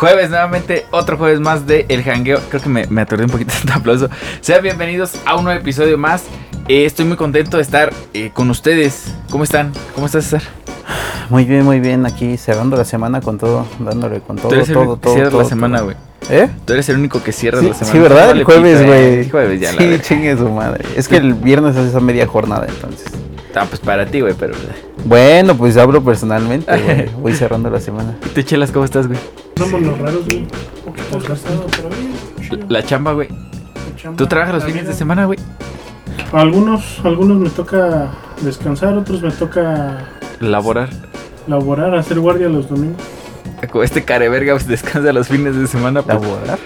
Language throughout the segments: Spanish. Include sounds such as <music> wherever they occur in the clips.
Jueves, nuevamente, otro jueves más de El Jangueo. Creo que me, me atordé un poquito de <laughs> aplauso. Sean bienvenidos a un nuevo episodio más. Eh, estoy muy contento de estar eh, con ustedes. ¿Cómo están? ¿Cómo estás, César? Muy bien, muy bien. Aquí cerrando la semana con todo, dándole con todo, Tú eres el todo, único que todo. cierras todo, la semana, güey. ¿Eh? Tú eres el único que cierras Sí, la semana. sí, ¿verdad? El jueves, pito, eh. güey. Jueves ya, Sí, chingue su madre. Es que el viernes es esa media jornada, entonces. Ah, pues para ti, güey, pero... Bueno, pues hablo personalmente, güey. <laughs> Voy cerrando la semana. ¿Y tú, Chelas, cómo estás, güey? Somos los raros, güey. Un poquito desgastado, pero bien. chido. La chamba, güey. Chamba, ¿Tú trabajas los fines de semana, güey? Algunos, algunos me toca descansar, otros me toca Laborar. laborar, hacer guardia los domingos. Como Este careverga pues, descansa los fines de semana. Pues, ¿Laborar?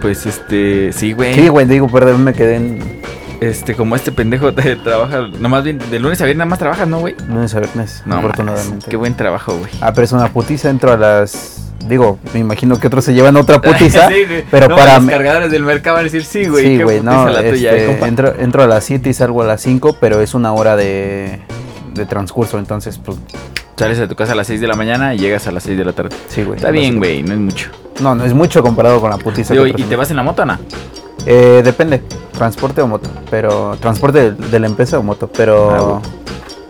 pues este... Sí, güey. Sí, güey, digo, perdón, me quedé en Este, como este pendejo te trabaja... Nomás bien, de lunes a viernes nada más trabajas, ¿no, güey? lunes a viernes, No, afortunadamente. Qué buen trabajo, güey. Ah, pero es una putiza, entro a las... Digo, me imagino que otros se llevan otra putiza. <laughs> Sí, güey. pero No, para Los cargadores del mercado van a decir, sí, güey. Sí, qué güey, no, la tuya, este, eh, compa. entro, entro a las 7 y salgo a las 5, pero es una hora de, de transcurso, entonces, pues, Sales de tu casa a las 6 de la mañana y llegas a las 6 de la tarde. sí, güey. Está bien, güey, no es mucho. No, no es mucho comparado con la putiza. Digo, que ¿Y te vas en la moto, Ana? Eh, depende, transporte o moto, pero transporte de, de la empresa o moto, Ah, pero Ah,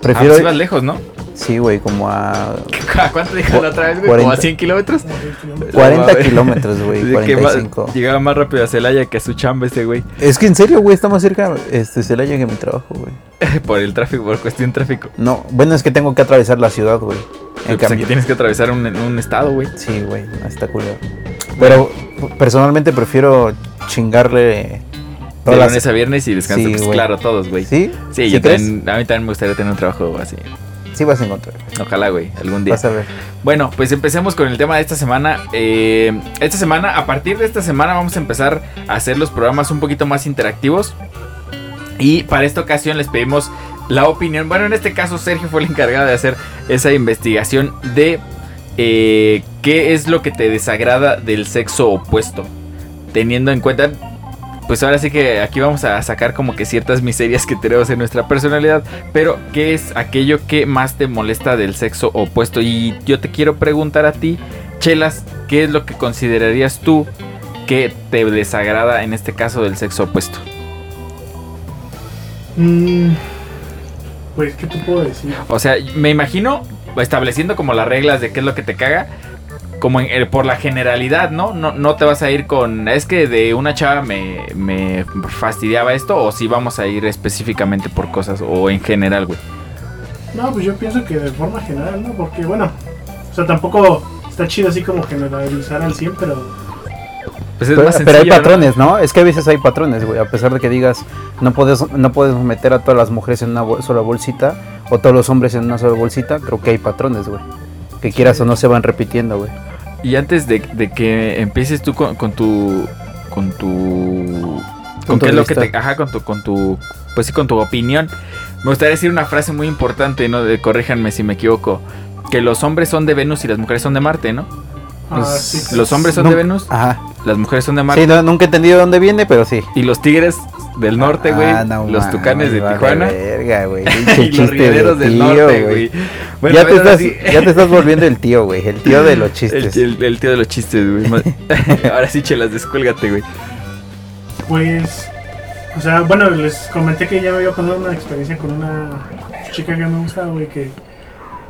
prefiero... pues ibas lejos, ¿no? sí, güey, como a <laughs> ¿A cuánto dejas la otra vez, güey? ¿Como a 40. 100 kilómetros? Como seis kilómetros. 40 mames. kilómetros, güey, Dice que va- 45. llegaba más rápido a Celaya que a su chamba ese güey. Es que en serio, güey, está más cerca este, Celaya que mi trabajo, güey. <laughs> por el tráfico, por cuestión tráfico. No, bueno, es que tengo que atravesar la ciudad, güey. En Pues aquí tienes que atravesar un, un estado, güey. Sí, güey, está culero. Pero personalmente prefiero chingarle De todas las- lunes a viernes y descanso, Sí, pues claro, todos, güey. ¿Sí? Sí, ¿Sí yo crees? también, a mí también me gustaría tener un trabajo así. Sí vas a encontrar. Ojalá, güey, algún día. Vas a ver. Bueno, pues empecemos con el tema de esta semana. Eh, esta semana, a partir de esta semana, vamos a empezar a hacer los programas un poquito más interactivos. Y para esta ocasión les pedimos la opinión. Bueno, en este caso Sergio fue el encargado de hacer esa investigación de eh, qué es lo que te desagrada del sexo opuesto. Teniendo en cuenta, pues ahora sí que aquí vamos a sacar como que ciertas miserias que tenemos en nuestra personalidad. Pero, ¿qué es aquello que más te molesta del sexo opuesto? Y yo te quiero preguntar a ti, Chelas, ¿qué es lo que considerarías tú que te desagrada en este caso del sexo opuesto? Mm, pues, ¿qué te puedo decir? O sea, me imagino estableciendo como las reglas de qué es lo que te caga. Como en- eh, por la generalidad, ¿no? ¿no? No te vas a ir con. Es que de una chava me, me fastidiaba esto. O si vamos a ir específicamente por cosas. O en general, güey. No, pues yo pienso que de forma general, ¿no? Porque, bueno, o sea, tampoco está chido así como generalizar al 100, pero Pues es Pero, más pero hay patrones, ¿no? Es que a veces hay patrones, güey. A pesar de que digas, no puedes, no puedes meter a todas las mujeres en una bol- sola bolsita o todos los hombres en una sola bolsita, creo que hay patrones, güey. Que quieras o no se van repitiendo, güey. Y antes de, de que empieces tú con, con tu. Con tu. Con qué es lo que te. Ajá, con tu. Con tu. Pues sí, con tu opinión. Me gustaría decir una frase muy importante, ¿no? De, corríjanme si me equivoco. Que los hombres son de Venus y las mujeres son de Marte, ¿no? Ah, sí, Los hombres son No- de Venus, Ajá. las mujeres son de Marte. Sí, no- nunca he entendido de dónde viene, pero sí. Y los tigres del norte, güey. Ah, no los tucanes de Tijuana. verga, güey. <laughs> y los chiste de del norte, güey. Bueno, ya, te estás, sí. ya te estás volviendo el tío, güey. El tío de los <laughs> chistes. el- el tío de los chistes, güey. <laughs> Ahora sí, chelas, descuélgate, güey. Pues, o sea, bueno, les comenté que ya me había pasado una experiencia con una chica que me gustaba, güey, que,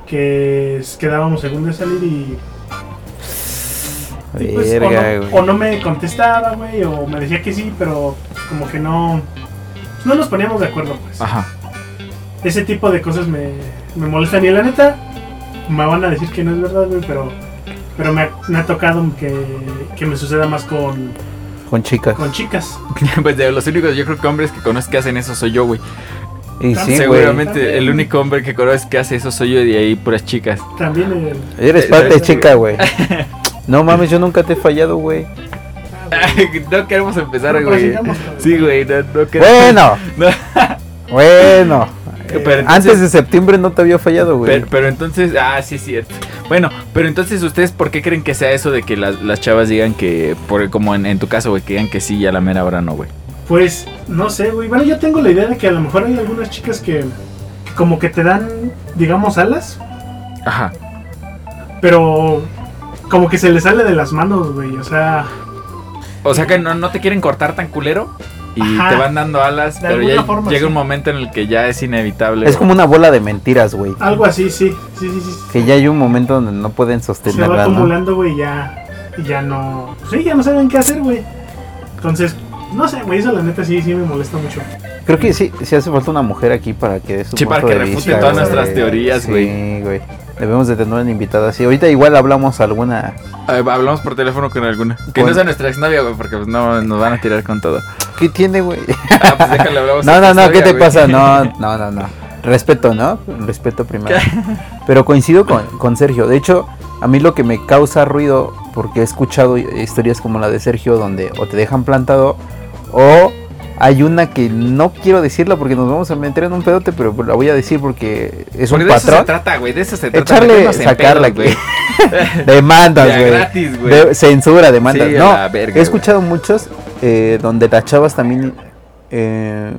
que quedábamos según de salir y, y, pues, o, no, o no me contestaba, güey, o me decía que sí, pero como que no, no nos poníamos de acuerdo, pues. Ajá. Ese tipo de cosas me, me molestan y la neta, me van a decir que no es verdad, güey, pero, pero me, ha, me ha tocado que, que me suceda más con, Con chicas. con chicas. <laughs> pues de los únicos, yo creo que hombres que conozco que hacen eso soy yo, güey. Y sí, güey. Seguramente el único hombre que conozco que hace eso soy yo y de ahí puras chicas. También el... Eres parte eh, chica, güey. <laughs> <laughs> No mames, yo nunca te he fallado, güey. no queremos empezar, güey. Sí, güey, no, no queremos- Bueno, <laughs> No. bueno. Pero Eh, entonces- Antes de septiembre no te había fallado, güey. Pero, pero entonces, ah, sí es cierto. Bueno, pero entonces, ¿ustedes por qué creen que sea eso de que las, las chavas digan que, por, como en, en tu caso, güey, que digan que sí y a la mera hora no, güey? Pues, no sé, güey. Bueno, yo tengo la idea de que a lo mejor hay algunas chicas que como que te dan, digamos, alas, Ajá. pero como que se le sale de las manos, güey. O sea, O sea que no, no te quieren cortar tan culero y Ajá. te van dando alas, De pero alguna ya forma, llega sí. un momento en el que ya es inevitable. Es como una bola de mentiras, güey. algo así, sí. Sí, sí, sí. Que ya hay un momento donde no pueden se va sostenerla, ¿no? acumulando, güey, ya, y ya no. Sí, ya no saben qué hacer, güey. Entonces, no sé, güey, eso la neta sí, sí me molesta mucho. Creo que sí, sí hace falta una mujer aquí para que dé su Sí, para que refute vista, todas güey. nuestras teorías, güey. Sí, güey. Debemos de tener una invitada así. Ahorita igual hablamos alguna... Hablamos por teléfono con alguna. Que Con- no sea nuestra exnovia, güey, porque pues, no nos van a tirar con todo. ¿Qué tiene, güey? <laughs> Ah, pues déjale, hablamos No, no, no, ¿qué te pasa? No, <laughs> no, no, no. Respeto, ¿no? Respeto primero. Pero coincido con, con Sergio. De hecho, a mí lo que me causa ruido, porque he escuchado historias como la de Sergio, donde o te dejan plantado, o hay una que no quiero decirla porque nos vamos a meter en un pedote, pero la voy a decir porque es Porque un de eso se patrón. trata, güey, de eso se trata. Echarle, sacarla, güey. <laughs> Demandas, güey. gratis, güey. De- Censura, demandas. Sí, no, la verga, he escuchado muchos eh, donde las chavas también eh,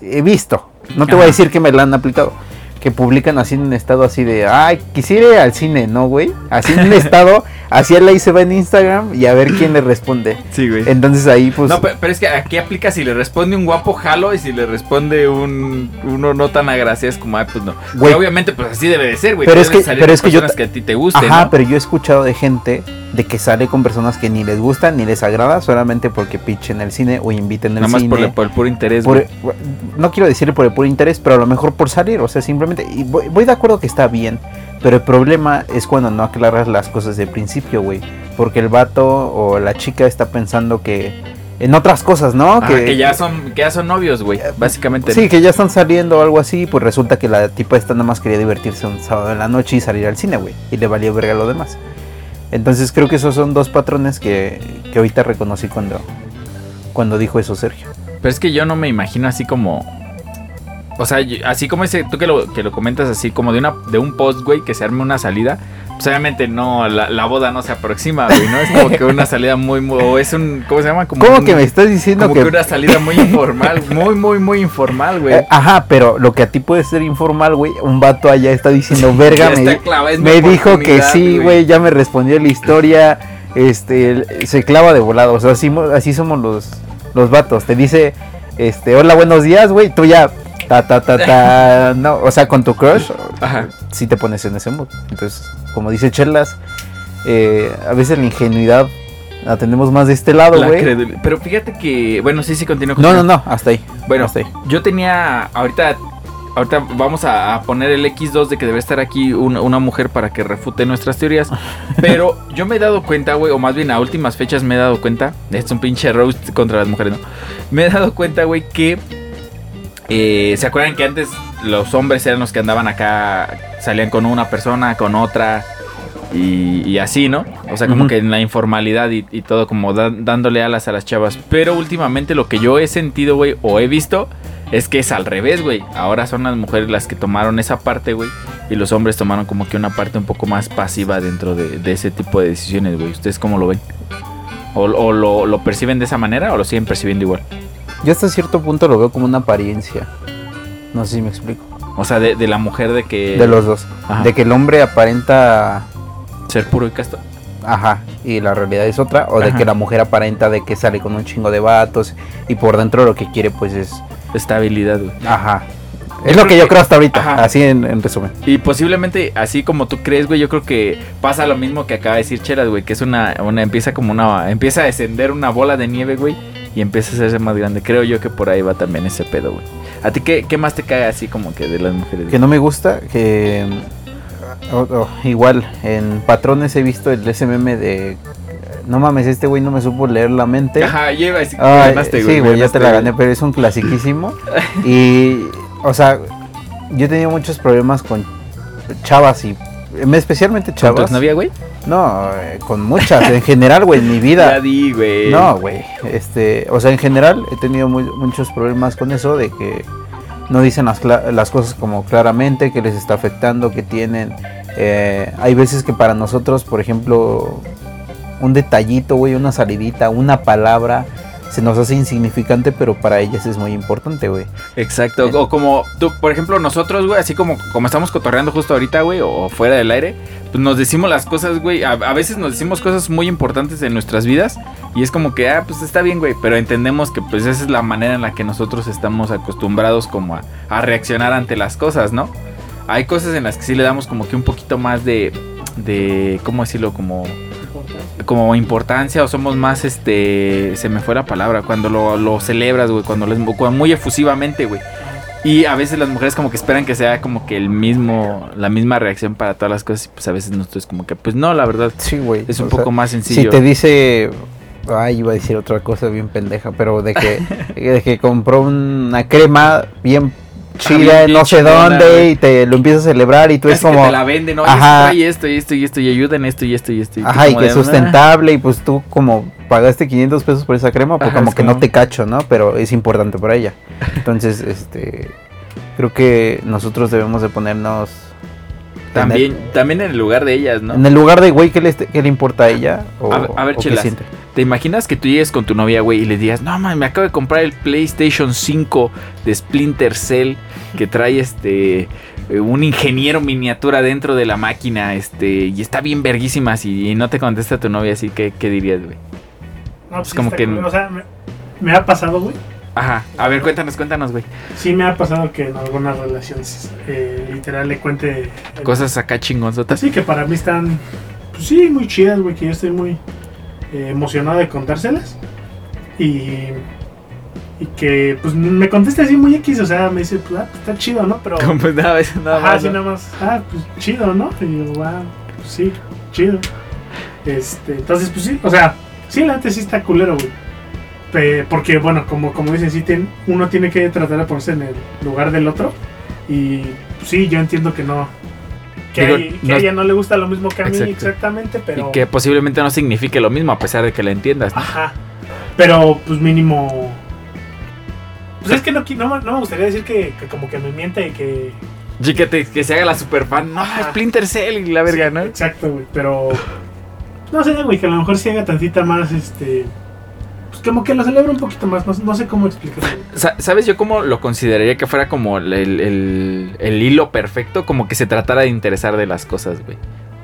he visto. No te voy a decir que me la han aplicado. Que publican así en un estado así de, ay, quisiera ir al cine, ¿no, güey? Así en un <laughs> estado, así él ahí se va en Instagram y a ver quién le responde. Sí, güey. Entonces ahí, pues, No, pe- pero, es que aquí aplica si le responde un guapo jalo y si le responde un uno no tan agraciado es como, ay, pues no. Güey. Obviamente, pues así debe de ser, güey. Pero es que- pero es que yo que a ti te gusten, Ajá, ¿no? pero yo he escuchado de gente de que sale con personas que ni les gustan ni les agrada solamente porque pichen el cine o inviten el Nada más cine. por, el- por el puro interés, por- güey. no quiero decirle por el puro interés, pero a lo mejor por salir, o sea, simplemente, y voy, voy de acuerdo que está bien, pero el problema es cuando no aclaras las cosas de principio, güey, porque el vato o la chica está pensando que en otras cosas, ¿no? Que, ya son que ya son novios, güey, básicamente. Sí, que ya están saliendo o algo así, pues resulta que la tipa esta nada más quería divertirse un sábado en la noche y salir al cine, güey, y le valió verga lo demás. Entonces creo que esos son dos patrones que, que ahorita reconocí cuando, cuando dijo eso Sergio. Pero es que yo no me imagino así como. O sea, así como ese, tú que lo, que lo comentas así, como de una de un post, güey, que se arme una salida. Pues obviamente no, la, la boda no se aproxima, güey, ¿no? Es como que una salida muy, muy. O es un. ¿Cómo se llama? Como ¿Cómo un- que me estás diciendo Como que... que una salida muy <laughs> informal, muy, muy, muy informal, güey. Eh, ajá, pero lo que a ti puede ser informal, güey, un vato allá está diciendo, <laughs> verga, me, dijo que sí, güey, ya me respondió la historia, este, se clava de volado, o sea, así, así somos los, los vatos, te dice, este, hola, buenos días, güey, tú ya, ta, ta, ta, ta, <laughs> no, o sea, con tu crush, Ajá. sí te pones en ese mood, entonces, como dice Chelas, eh, a veces la ingenuidad la tenemos más de este lado, La güey. Pero fíjate que. Bueno, sí, sí, continúo. No, no, no, hasta ahí. Bueno, hasta ahí. yo tenía. Ahorita. Ahorita vamos a, a poner el X2 de que debe estar aquí una, una mujer para que refute nuestras teorías. <laughs> Pero yo me he dado cuenta, güey, o más bien a últimas fechas me he dado cuenta. Es un pinche roast contra las mujeres, ¿no? Me he dado cuenta, güey, que. Eh, ¿Se acuerdan que antes los hombres eran los que andaban acá? Salían con una persona, con otra. Y, y así, ¿no? O sea, como que en la informalidad y, y todo, como da- dándole alas a las chavas. Pero últimamente lo que yo he sentido, güey, o he visto, es que es al revés, güey. Ahora son las mujeres las que tomaron esa parte, güey. Y los hombres tomaron como que una parte un poco más pasiva dentro de, de ese tipo de decisiones, güey. ¿Ustedes cómo lo ven? ¿O, o lo, lo perciben de esa manera o lo siguen percibiendo igual? Yo hasta cierto punto lo veo como una apariencia. No sé si me explico. O sea, de, de la mujer de que... De los dos. Ajá. De que el hombre aparenta, Ser puro y casto. ajá, y la realidad es otra. O de Ajá. que la mujer aparenta de que sale con un chingo de vatos y por dentro lo que quiere pues es, Estabilidad, güey. ajá. Yo Es lo que yo que- creo hasta ahorita, Ajá. así en, en resumen. Y posiblemente, así como tú crees, güey, yo creo que pasa lo mismo que acaba de decir Chelas, güey, que es una, una, empieza como una, empieza a descender una bola de nieve, güey, y empieza a hacerse más grande. Creo yo que por ahí va también ese pedo, güey. ¿A ti qué, qué más te cae así como que de las mujeres? Que no me gusta, que igual en patrones he visto el SMM de no mames, este güey no me supo leer la mente. Ajá, lleva así. Ay, ganaste, sí, güey, ya te la güey. gané, pero es un clasiquísimo. <laughs> y, o sea, yo he tenido muchos problemas con chavas y especialmente ¿Con tu exnovia, güey? No, eh, con muchas, en general, güey, en mi Ya vida. di, güey. No, güey, este, o sea, en general he tenido muy- muchos problemas con eso de que no dicen las, las cosas como claramente, que les está afectando, que tienen. eh, hay veces que para nosotros, por ejemplo, un detallito, güey, una salidita, una palabra, se nos hace insignificante, pero para ellas es muy importante, güey. Exacto. O como tú, por ejemplo, nosotros, güey, así como, como estamos cotorreando justo ahorita, güey, o fuera del aire, pues nos decimos las cosas, güey. A, a veces nos decimos cosas muy importantes en nuestras vidas. Y es como que, ah, pues está bien, güey. Pero entendemos que pues esa es la manera en la que nosotros estamos acostumbrados como a, a reaccionar ante las cosas, ¿no? Hay cosas en las que sí le damos como que un poquito más de, de ¿cómo decirlo? Como como importancia o somos más este se me fue la palabra cuando lo, lo celebras güey cuando cuando muy efusivamente güey y a veces las mujeres como que esperan que sea como que el mismo la misma reacción para todas las cosas y pues a veces nosotros como que pues no la verdad Sí, güey. es un poco sea, más Si sencillo te dice. Ay, iba a decir otra cosa bien pendeja, pero de que, <laughs> de que compró una crema bien chida, no sé chingona, dónde, y te lo empiezas a celebrar, y tú es Es que como. te la venden, ¿no? Ajá. Trae esto y esto y esto y ayuda en esto y esto y esto. tú Ajá, y como que es "Ah". sustentable, y pues tú como pagaste 500 pesos por esa crema, pues Ajá, como es que como- no te cacho, ¿no? Pero es importante para ella. <laughs> Entonces, este. Creo que nosotros debemos de ponernos. También, también en el lugar de ellas, ¿no? En el lugar de, güey, ¿qué le, ¿qué le importa a ella? O, A ver- a ver, o qué chelas. siente. ¿Te imaginas que tú llegues con tu novia, güey, y le digas, no, man, me acabo de comprar el PlayStation 5 de Splinter Cell que trae este eh, un ingeniero miniatura dentro de la máquina, este, y está bien verguísima, así, y no te contesta tu novia, así que, ¿qué dirías, güey? No, pues Es como que-. O sea, me, me ha pasado, güey. Ajá, a ver, cuéntanos, cuéntanos, güey. Sí me ha pasado que en algunas relaciones eh, literal le cuente eh, Cosas acá chingonzotas. así que para mí están, pues sí, muy chidas, güey, que yo estoy muy eh, emocionado de contárselas. Y, y que pues me contesta así muy X, o sea, me dice, pues ah, pues, está chido, ¿no? Pero... <laughs> Como, pues nada, eso nada Ajá, más. así ¿no? nada más. Ah, pues chido, ¿no? Y yo, wow, pues, sí, chido. Este, entonces, pues sí, o sea, sí, la neta sí está culero, güey. Pe- Porque, bueno, como, como dicen, sí, uno tiene que tratar de ponerse en el lugar del otro. Y pues, sí, yo entiendo que no. Que, Digo, hay- que no- a ella no le gusta lo mismo que a mí Exacto. exactamente, pero. Y que posiblemente no signifique lo mismo, a pesar de que la entiendas, ¿no? Ajá. Pero, pues mínimo. Pues es que no, no, me- no me gustaría decir que, que como que me miente y que. Sí, que, te- que se haga la super fan. No, Ajá. Splinter Cell y la verga, Sí, ¿no? Exacto, güey. Pero. No sé, güey, que a lo mejor sí haga tantita más, este. Como que lo celebra un poquito más. No, no sé cómo explicarlo. Sa- ¿Sabes yo cómo lo consideraría que fuera como el, el- el hilo perfecto? Como que se tratara de interesar de las cosas, güey.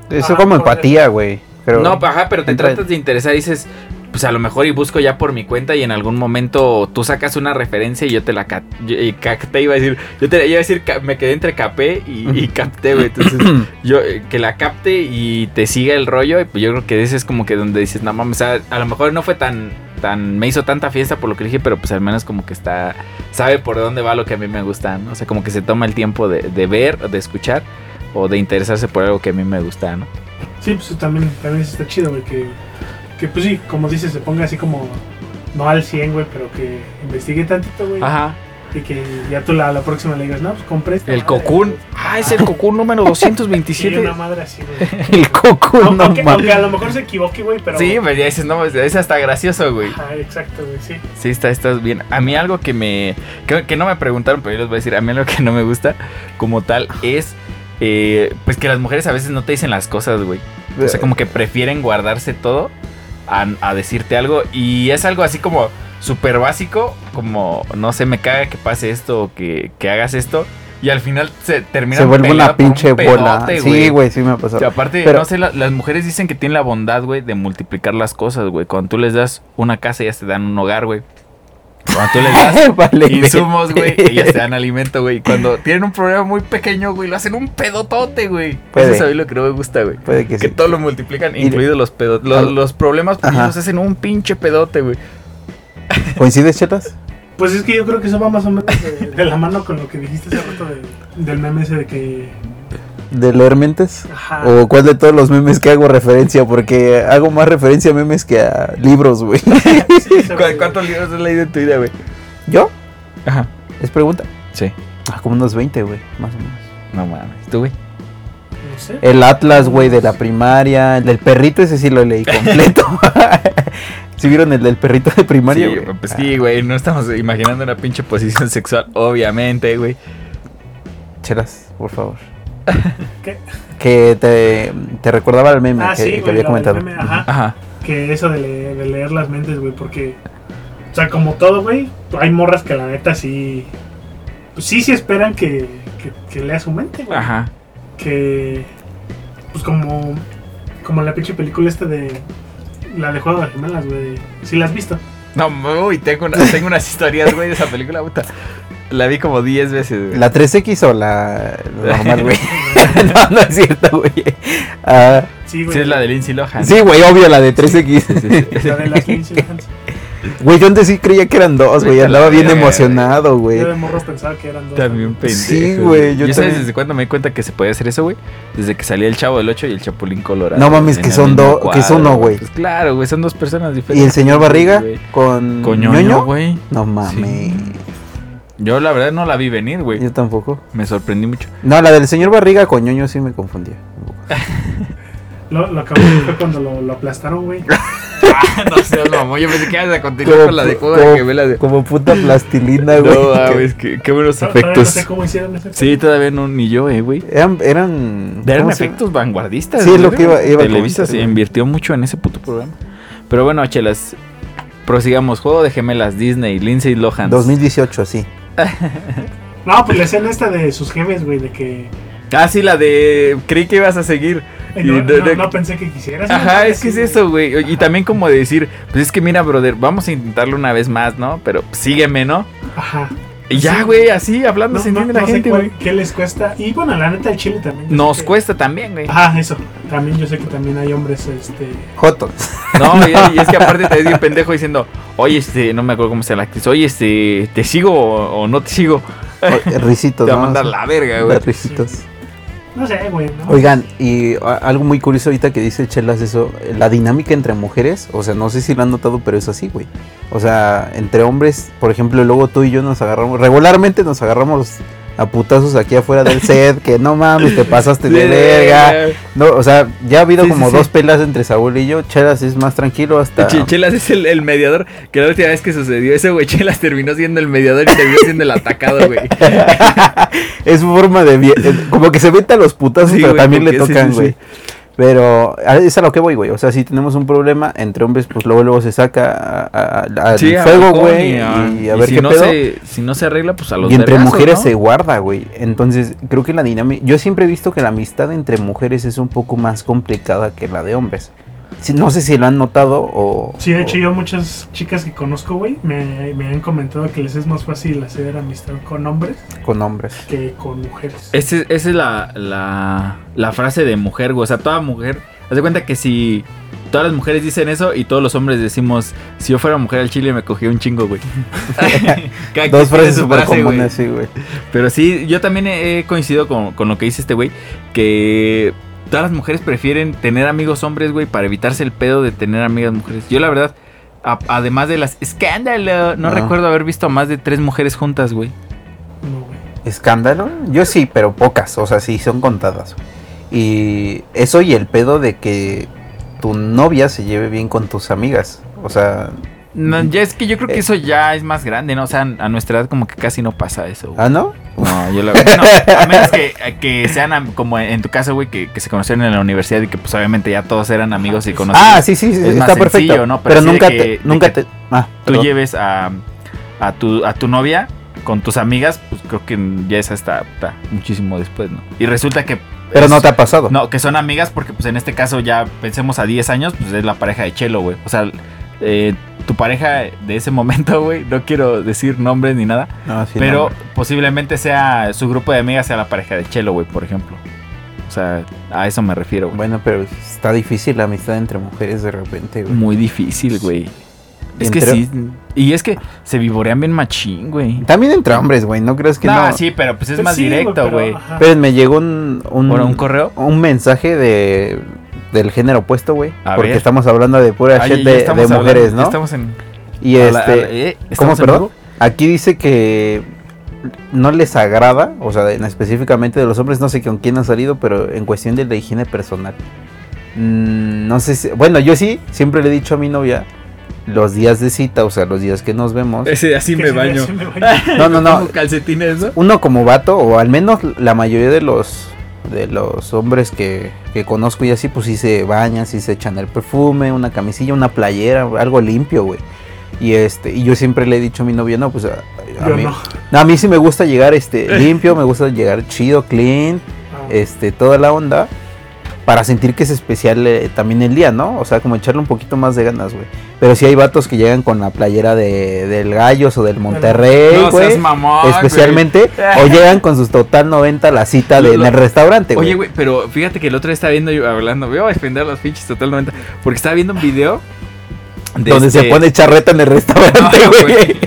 Eso Ah, como empatía, güey. Pero no, ajá, pero te entra- tratas de interesar y dices, pues a lo mejor y busco ya por mi cuenta y en algún momento tú sacas una referencia y yo te la ca- yo- y capté, iba a decir, yo te iba a decir, me quedé entre capé y, y <laughs> capté, güey. Entonces, yo eh, que la capte y te siga el rollo y pues yo creo que ese es como que donde dices, no mames, o sea, a lo mejor no fue tan tan me hizo tanta fiesta por lo que dije, pero pues al menos como que está sabe por dónde va lo que a mí me gusta, ¿no? O sea, como que se toma el tiempo de, de ver, de escuchar o de interesarse por algo que a mí me gusta, ¿no? Sí, pues también, también está chido, güey. Que, que, pues sí, como dices, se ponga así como. No al 100, güey, pero que investigue tantito, güey. Ajá. Y que ya tú la, la próxima le digas, no, pues compré esta El madre, Cocoon. güey". Ah, es el Cocoon número <laughs> Sí, 227. una madre así, güey. <laughs> el coco, no aunque, a lo mejor se equivoque, güey, pero. Sí, pues ya dices, no, es hasta gracioso, güey. Ajá, exacto, güey, sí. Sí, está, estás bien. A mí algo que me. Que, que no me preguntaron, pero yo les voy a decir. A mí algo que no me gusta, como tal, es. eh, pues que las mujeres a veces no te dicen las cosas, güey. O sea, como que prefieren guardarse todo a, a decirte algo. Y es algo así como súper básico. Como, no sé, me caga que pase esto o que, que hagas esto. Y al final se termina se vuelve una pinche bola. Sí, güey, sí me ha pasado. O sea, aparte, Pero- no sé, la- las mujeres dicen que tienen la bondad, güey, de multiplicar las cosas, güey. Cuando tú les das una casa, ellas te dan un hogar, güey. Cuando tú les <laughs> das Vale, insumos, güey, ellas te dan <laughs> alimento, güey. Cuando tienen un problema muy pequeño, güey, lo hacen un pedotote, güey. Eso es a mí lo que no me gusta, güey. Puede que Que sí. todo lo multiplican, incluidos los pedos. Los, los problemas Ajá. pequeños hacen un pinche pedote, güey. ¿Coincides, chetas? Pues es que yo creo que eso va más o menos de, de la mano con lo que dijiste hace rato de- del meme ese de que. ¿De leer mentes? Ajá. ¿O cuál de todos los memes que hago referencia? Porque hago más referencia a memes que a libros, güey. <laughs> Sí, ese ¿Cu- güey. ¿Cuántos libros has leído en tu vida, güey? ¿Yo? Ajá. ¿Es pregunta? Sí. Ah, como unos 20, güey, más o menos. No mames. ¿Tú, güey? No sé. El Atlas, güey, de la primaria. El del perrito, ese sí lo leí completo. <laughs> ¿Sí vieron el del perrito de primaria, sí, güey? pues sí, güey. No estamos imaginando una pinche posición sexual, obviamente, güey. Chelas, por favor. <laughs> ¿Qué? Que te, te recordaba el meme Ah, que, sí, que güey, había comentado. meme, ajá. Ajá. Que eso de, le- de leer las mentes, güey, porque. sea, como todo, güey, hay morras que la neta sí. Pues sí, sí esperan que, que, que lea su mente, güey. Ajá. Que. Pues como. Como la pinche película esta de. La de Juego de Gemelas, güey. Sí la has visto. No, uy, tengo, una- <laughs> tengo unas historias, güey, de esa película, puta. La vi como 10 veces, güey. ¿La 3X o la normal, güey? <laughs> <laughs> no, no es cierto, güey. Ah, Sí, güey. Sí, es la de Lindsay Lohan. sí, güey, obvio, la de 3X. La de las Lindsay Lohan. Güey, yo antes sí creía que eran dos, güey. Andaba bien emocionado, güey. Yo de morros pensaba que eran dos. También pendejo. Sí, güey, yo ¿Yo sabes desde cuándo me di cuenta que se podía hacer eso, güey? Desde que salía el Chavo del 8 y el Chapulín Colorado. No mames, que son dos- que es uno, güey. Pues claro, güey, son dos personas ¿Y diferentes. el señor Barriga con Con ñoño? ñoño, güey. No mames. Sí. Yo la verdad no la vi venir, güey. Yo tampoco. Me sorprendí mucho. No, la del señor Barriga con ñoño sí me confundía. <laughs> Lo, lo cabrón fue cuando lo, lo aplastaron, güey. <laughs> <laughs> no sé, mamón. Yo pensé que ibas a continuar Como con la de juego como- de gemelas. de- Como puta plastilina, <laughs> güey. No, mames, qué, qué buenos Todavía No efectos. sé cómo hicieron ese. Sí, todavía no, ni yo, eh, güey. Eran, eran, Eran ¿cómo se- efectos vanguardistas. Sí, es lo güey. que iba- iba a Televisa se güey. invirtió mucho en ese puto programa. Pero bueno, chelas. Prosigamos. Juego de gemelas, Disney, Lindsay Lohan. 2018, sí. <laughs> No, pues la escena esta de sus jefes, güey, de que. Ah, sí, la de. Creí que ibas a seguir. Y No, de- no- de- no pensé que quisieras. Ajá, es que es eso, güey. Y también como decir, pues es que mira, brother, vamos a intentarlo una vez más, ¿no? Pero sígueme, ¿no? Ajá. Y ya, Sí. güey, así hablando No, se entiende no la gente, güey. qué les cuesta. Y bueno, la neta, el chile también. Nos que- cuesta también, güey. Ajá, eso. También yo sé que también hay hombres, este. Jotos. No, y, y <laughs> es que aparte te ves bien pendejo diciendo, oye, este, no me acuerdo cómo se llama la actriz, oye, este, ¿te sigo o, o no te sigo? O- Risitos, <laughs> Te va a ¿no? mandar la verga, güey. Risitos. No sé, güey. ¿no? Oigan, y algo muy curioso ahorita que dice Chelas eso, la dinámica entre mujeres, o sea, no sé si lo han notado, pero es así, güey. O sea, entre hombres, por ejemplo, luego tú y yo nos agarramos, regularmente nos agarramos a putazos aquí afuera del set, que no mames, te pasaste de verga. No, o sea, ya ha habido Sí, sí, como sí. dos pelas entre Saúl y yo, Chelas es más tranquilo hasta... Che- Chelas es el, el mediador, que la última vez que sucedió eso, güey, Chelas terminó siendo el mediador y terminó siendo el atacado, güey. <laughs> es forma de bien, como que se venta los putazos, Sí, pero güey, también le sí, tocan, sí, güey. Pero es a lo que voy, güey. O sea, si tenemos un problema entre hombres, pues luego luego se saca al Sí, fuego, güey. y a- Y a y ver si qué no pedo. Se, si no se arregla, pues a los Y entre mujeres ¿no? se guarda, güey. Entonces, creo que la dinámica. Yo siempre he visto que la amistad entre mujeres es un poco más complicada que la de hombres. No sé si lo han notado o. Sí, de hecho, o- yo muchas chicas que conozco, güey, me, me han comentado que les es más fácil hacer amistad con hombres Con hombres. que con mujeres. Ese- esa es la, la, la frase de mujer, güey. O sea, toda mujer. Haz de cuenta que si todas las mujeres dicen eso y todos los hombres decimos, si yo fuera mujer al chile me cogía un chingo, güey. <laughs> Dos frases súper frase, güey. comunes, sí, güey. Pero sí, yo también he he coincidido con, con lo que dice este güey, que todas las mujeres prefieren tener amigos hombres, güey, para evitarse el pedo de tener amigas mujeres. Yo la verdad, a- además de las escándalo, no recuerdo haber visto a más de tres mujeres juntas, güey. No, güey. ¿Escándalo? Yo sí, pero pocas. O sea, sí, son contadas. Y eso y el pedo de que tu novia se lleve bien con tus amigas. O sea, No, ya es que yo creo que Eh. eso ya es más grande, ¿no? O sea, a nuestra edad como que casi no pasa eso. güey. ¿ah, no? No, yo la. No, a menos que, que sean como en tu caso, güey, que, que se conocieron en la universidad y que pues obviamente ya todos eran amigos y conocían. Ah, sí, sí, sí, es más está perfecto. sencillo, ¿no? Pero nunca que- te. Nunca te. Ah, Tú perdón. lleves a, a, tu, a tu novia con tus amigas, pues creo que ya es hasta, hasta muchísimo después, ¿no? Y resulta que... Pero es- no te ha pasado. No, que son amigas porque pues en este caso ya pensemos a 10 años, pues es la pareja de Chelo, güey. O sea, eh, tu pareja de ese momento, <laughs> güey, no quiero decir nombres ni nada, No, sí, pero no. posiblemente sea su grupo de amigas sea la pareja de Chelo, güey, por ejemplo. O sea, a eso me refiero, güey. Bueno, pero está difícil la amistad entre mujeres de repente, güey. Muy difícil, güey. Es que sí. Y es que se vivorean bien machín, güey. También entre hombres, güey. No crees que No, no. sí, pero pues es Pues más sí, directo, pero, güey. Esperen, me llegó un. Un, un correo. un mensaje de del género opuesto, güey. Porque ver. estamos hablando de pura Ay, shit de, de estamos hablando- mujeres, ¿no? Estamos en. Y la- este. la- eh, ¿Cómo, ¿estamos en perdón? vivo? Aquí dice que no les agrada, o sea, en- específicamente de los hombres, no sé con quién ha salido, pero en cuestión de la higiene personal. Mm, no sé si. Bueno, yo sí, siempre le he dicho a mi novia los días de cita, o sea, los días que nos vemos. <laughs> Ese así me baño. sí me baño. No, no, no. <laughs> Como calcetines, ¿no? Uno como vato, o al menos la mayoría de los de los hombres que, que conozco y así, pues sí se bañan, sí se echan el perfume, una camisilla, una playera, algo limpio, güey. Y este, y yo siempre le he dicho a mi novia, no, pues a, a mí, no. <laughs> no, a mí sí me gusta llegar este <laughs> limpio, me gusta llegar chido, clean, Ah, este, toda la onda, para sentir que es especial eh, también el día, ¿no? O sea, como echarle un poquito más de ganas, güey. Pero si hay vatos que llegan con la playera de, del Gallos o del Monterrey, No güey. mamón, especialmente, güey. o llegan con sus total 90 a la cita de, en el restaurante, güey. Oye, güey, pero fíjate que el otro día estaba viendo, yo hablando, voy a defender los pinches total 90, porque estaba viendo un video de donde se este- pone charreta en el restaurante, <laughs> No, güey.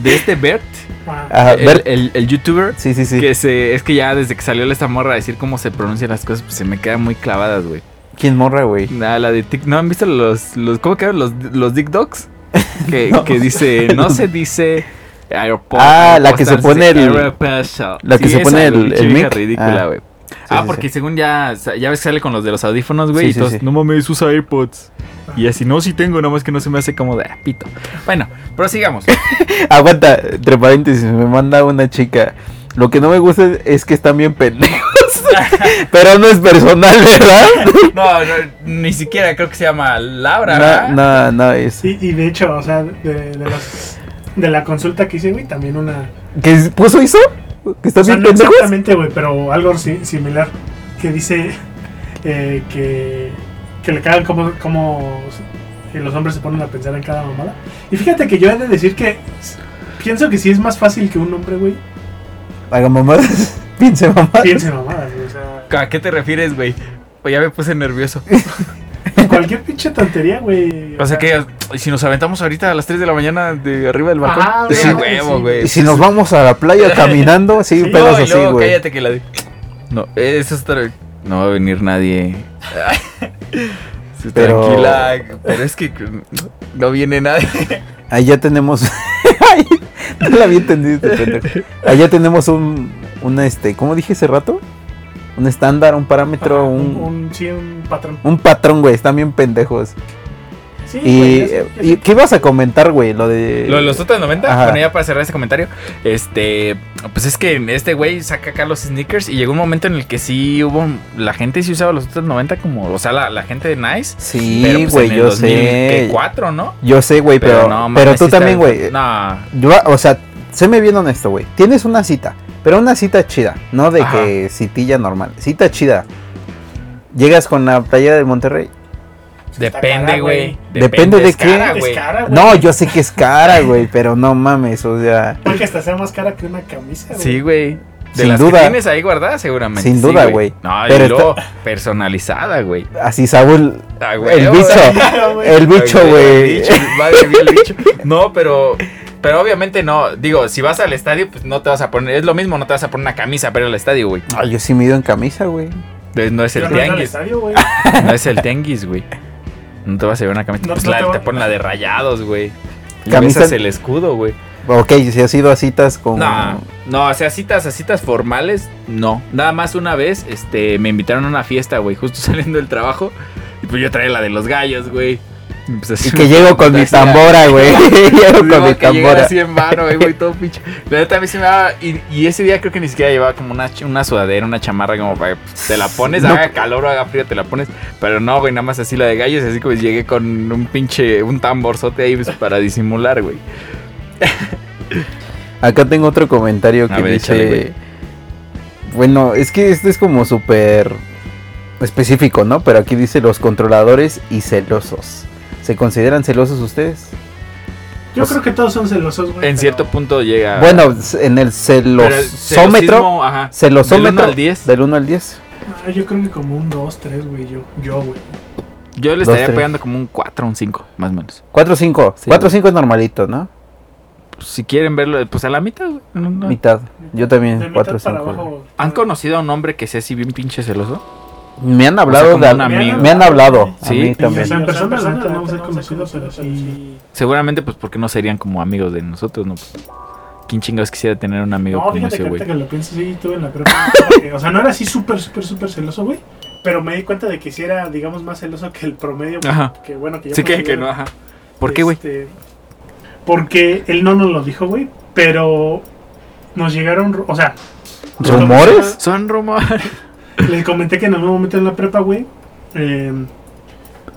de este Bert, Ajá, el, ver- el- el youtuber, Sí, sí, sí. que se, es que ya desde que salió esta morra a decir cómo se pronuncian las cosas, pues se me quedan muy clavadas, güey. ¿Quién morra, güey? Nada, la de Tic, ¿no han visto los, los cómo quedan los, los Dick Dogs? <laughs> Que, No. que dice, <laughs> no se dice aeropuerto. Ah, la que se pone el- la que se pone el- el mic. ridícula, Ah. güey. Ah, sí, porque sí. según ya, ya ves que sale con los de los audífonos, güey, Sí, y sí, todos, sí. no mames, usa AirPods. Y así, no, sí tengo, nada más que no se me hace como de ah, pito. Bueno, prosigamos. <laughs> Aguanta, entre paréntesis, me manda una chica. Lo que no me gusta es que están bien pendejos. <laughs> Pero no es personal, ¿verdad? <laughs> no, no, ni siquiera creo que se llama Laura, No, ¿verdad? no, no, es. y de hecho, o sea, de, de, los- de la consulta que hice, güey, también una. ¿Qué puso eso? ¿Que O están sea, bien no pendejos? exactamente, güey, pero algo si- similar. Que dice eh, que, que le cagan como, como los hombres se ponen a pensar en cada mamada. Y fíjate que yo he de decir que pienso que sí es más fácil que un hombre, güey, Haga mamadas. <laughs> Piense mamadas. piense mamadas, güey. O sea, ¿A qué te refieres, güey? Pues ya me puse nervioso. <laughs> <laughs> cualquier pinche tontería, güey. O sea que si nos aventamos ahorita a las 3 de la mañana de arriba del balcón. Sí, güey, huevo, sí. güey. Y si nos vamos a la playa <laughs> caminando, sí, Sí, pedos No, y así, luego güey. cállate que la de... No, eso está... No va a venir nadie. Sí, <laughs> Pero- Tranquila, pero es que no viene nadie. Ahí ya tenemos. No la había entendido este pendejo. Ahí ya tenemos un, un este, ¿cómo dije hace rato? Un estándar, un parámetro, Ajá, un, un, sí, un patrón. un patrón, güey. Están bien pendejos. Sí, Y, güey, sé, sé. y ¿qué ibas a comentar, güey? Lo de. Lo de los Totas 90, Ajá. bueno, ya para cerrar este comentario, este, pues es que este güey saca acá los sneakers y llegó un momento en el que sí hubo, la gente sí usaba los Totas 90 como, o sea, la, la gente de Nice. Sí, pero pues güey, en el yo sé. 2004, ¿no? Yo sé, güey, pero, pero, no mames, tú también, güey. No, Yo, o sea, séme bien honesto, güey. Tienes una cita, pero una cita chida, no de Ajá. que citilla normal. Cita chida. Llegas con la playa de Monterrey. Depende, güey. Depende de es qué. cara, Es güey. cara, güey. No, yo sé que es cara, güey, pero no mames, o sea, Puede que hasta sea más cara que una camisa, güey. Sí, güey. De Sin las duda. que tienes ahí guardadas, seguramente. Sin sí, duda, güey. No, Pero y luego personalizada, güey. así Saúl, Ah, el bicho, <laughs> güey. el bicho, El güey. bicho, Madre mía, el bicho. <laughs> No, pero. Pero obviamente no. Digo, si vas al estadio, pues no te vas a poner. Es lo mismo, no te vas a poner una camisa para ir al estadio, güey. Ay, yo sí me ido en camisa, güey. Entonces, No es el no tianguis. estadio, güey. <laughs> No es el tianguis, güey. No te vas a llevar una camisa. No, pues no la- te te, ponen la de rayados, güey. Y Camisa- besas el escudo, güey. Ok, si has ido a citas con... No, no, o sea, citas, a citas formales, no. Nada más una vez, este, me invitaron a una fiesta, güey, justo <laughs> saliendo del trabajo. Y pues yo traía la de los gallos, güey. Y, pues, Y que llego con mi tambora, güey. <laughs> <laughs> llego con mi que tambora. así en mano, güey, todo <laughs> pinche. La neta a mí se me daba. Y, y ese día creo que ni siquiera llevaba como una, una sudadera, una chamarra, como para que te la pones, No. haga calor o haga frío, te la pones. Pero no, güey, nada más así la de gallos. Así como llegué con un pinche, un tamborzote ahí pues, para disimular, güey. Acá tengo otro comentario que ver, dice... échale, bueno, es que este es como súper específico, ¿no? Pero aquí dice los controladores y celosos. ¿Se consideran celosos ustedes? Yo Pues, creo que todos son celosos, güey. En pero- cierto punto llega. Bueno, en el Pero el celosómetro... Celosómetro. Del uno al 10. Del 1 al 10. Ah, yo creo que como un 2, 3, güey. Yo, yo, güey. Yo le estaría tres. pegando como un 4 un 5, más o menos. 4 5. Sí, 4 güey. 5 es normalito, ¿no? Pues, si quieren verlo, pues a la mitad, güey. No, no. Mitad. Yo también, mitad 4 para 5. abajo. ¿Han conocido a un hombre que sea así bien pinche celoso? Me han hablado de un amigo. me han hablado a Sí. mí también. en persona, no pero sí. Seguramente, pues porque no serían como amigos de nosotros, ¿no? ¿Quién chingados quisiera tener un amigo No, como ese güey? que lo pienso, sí, tuve en la prepa. <laughs> que, o sea, no era así súper, súper, súper celoso, güey. Pero me di cuenta de que sí era, digamos, más celoso que el promedio. Ajá. Que bueno, que yo Sí, que, que no, ajá. ¿Por qué, güey? Este, porque él no nos lo dijo, güey. Pero nos llegaron, o sea, ¿Rumores? Son rumores. Les comenté que en algún momento en la prepa, güey, eh,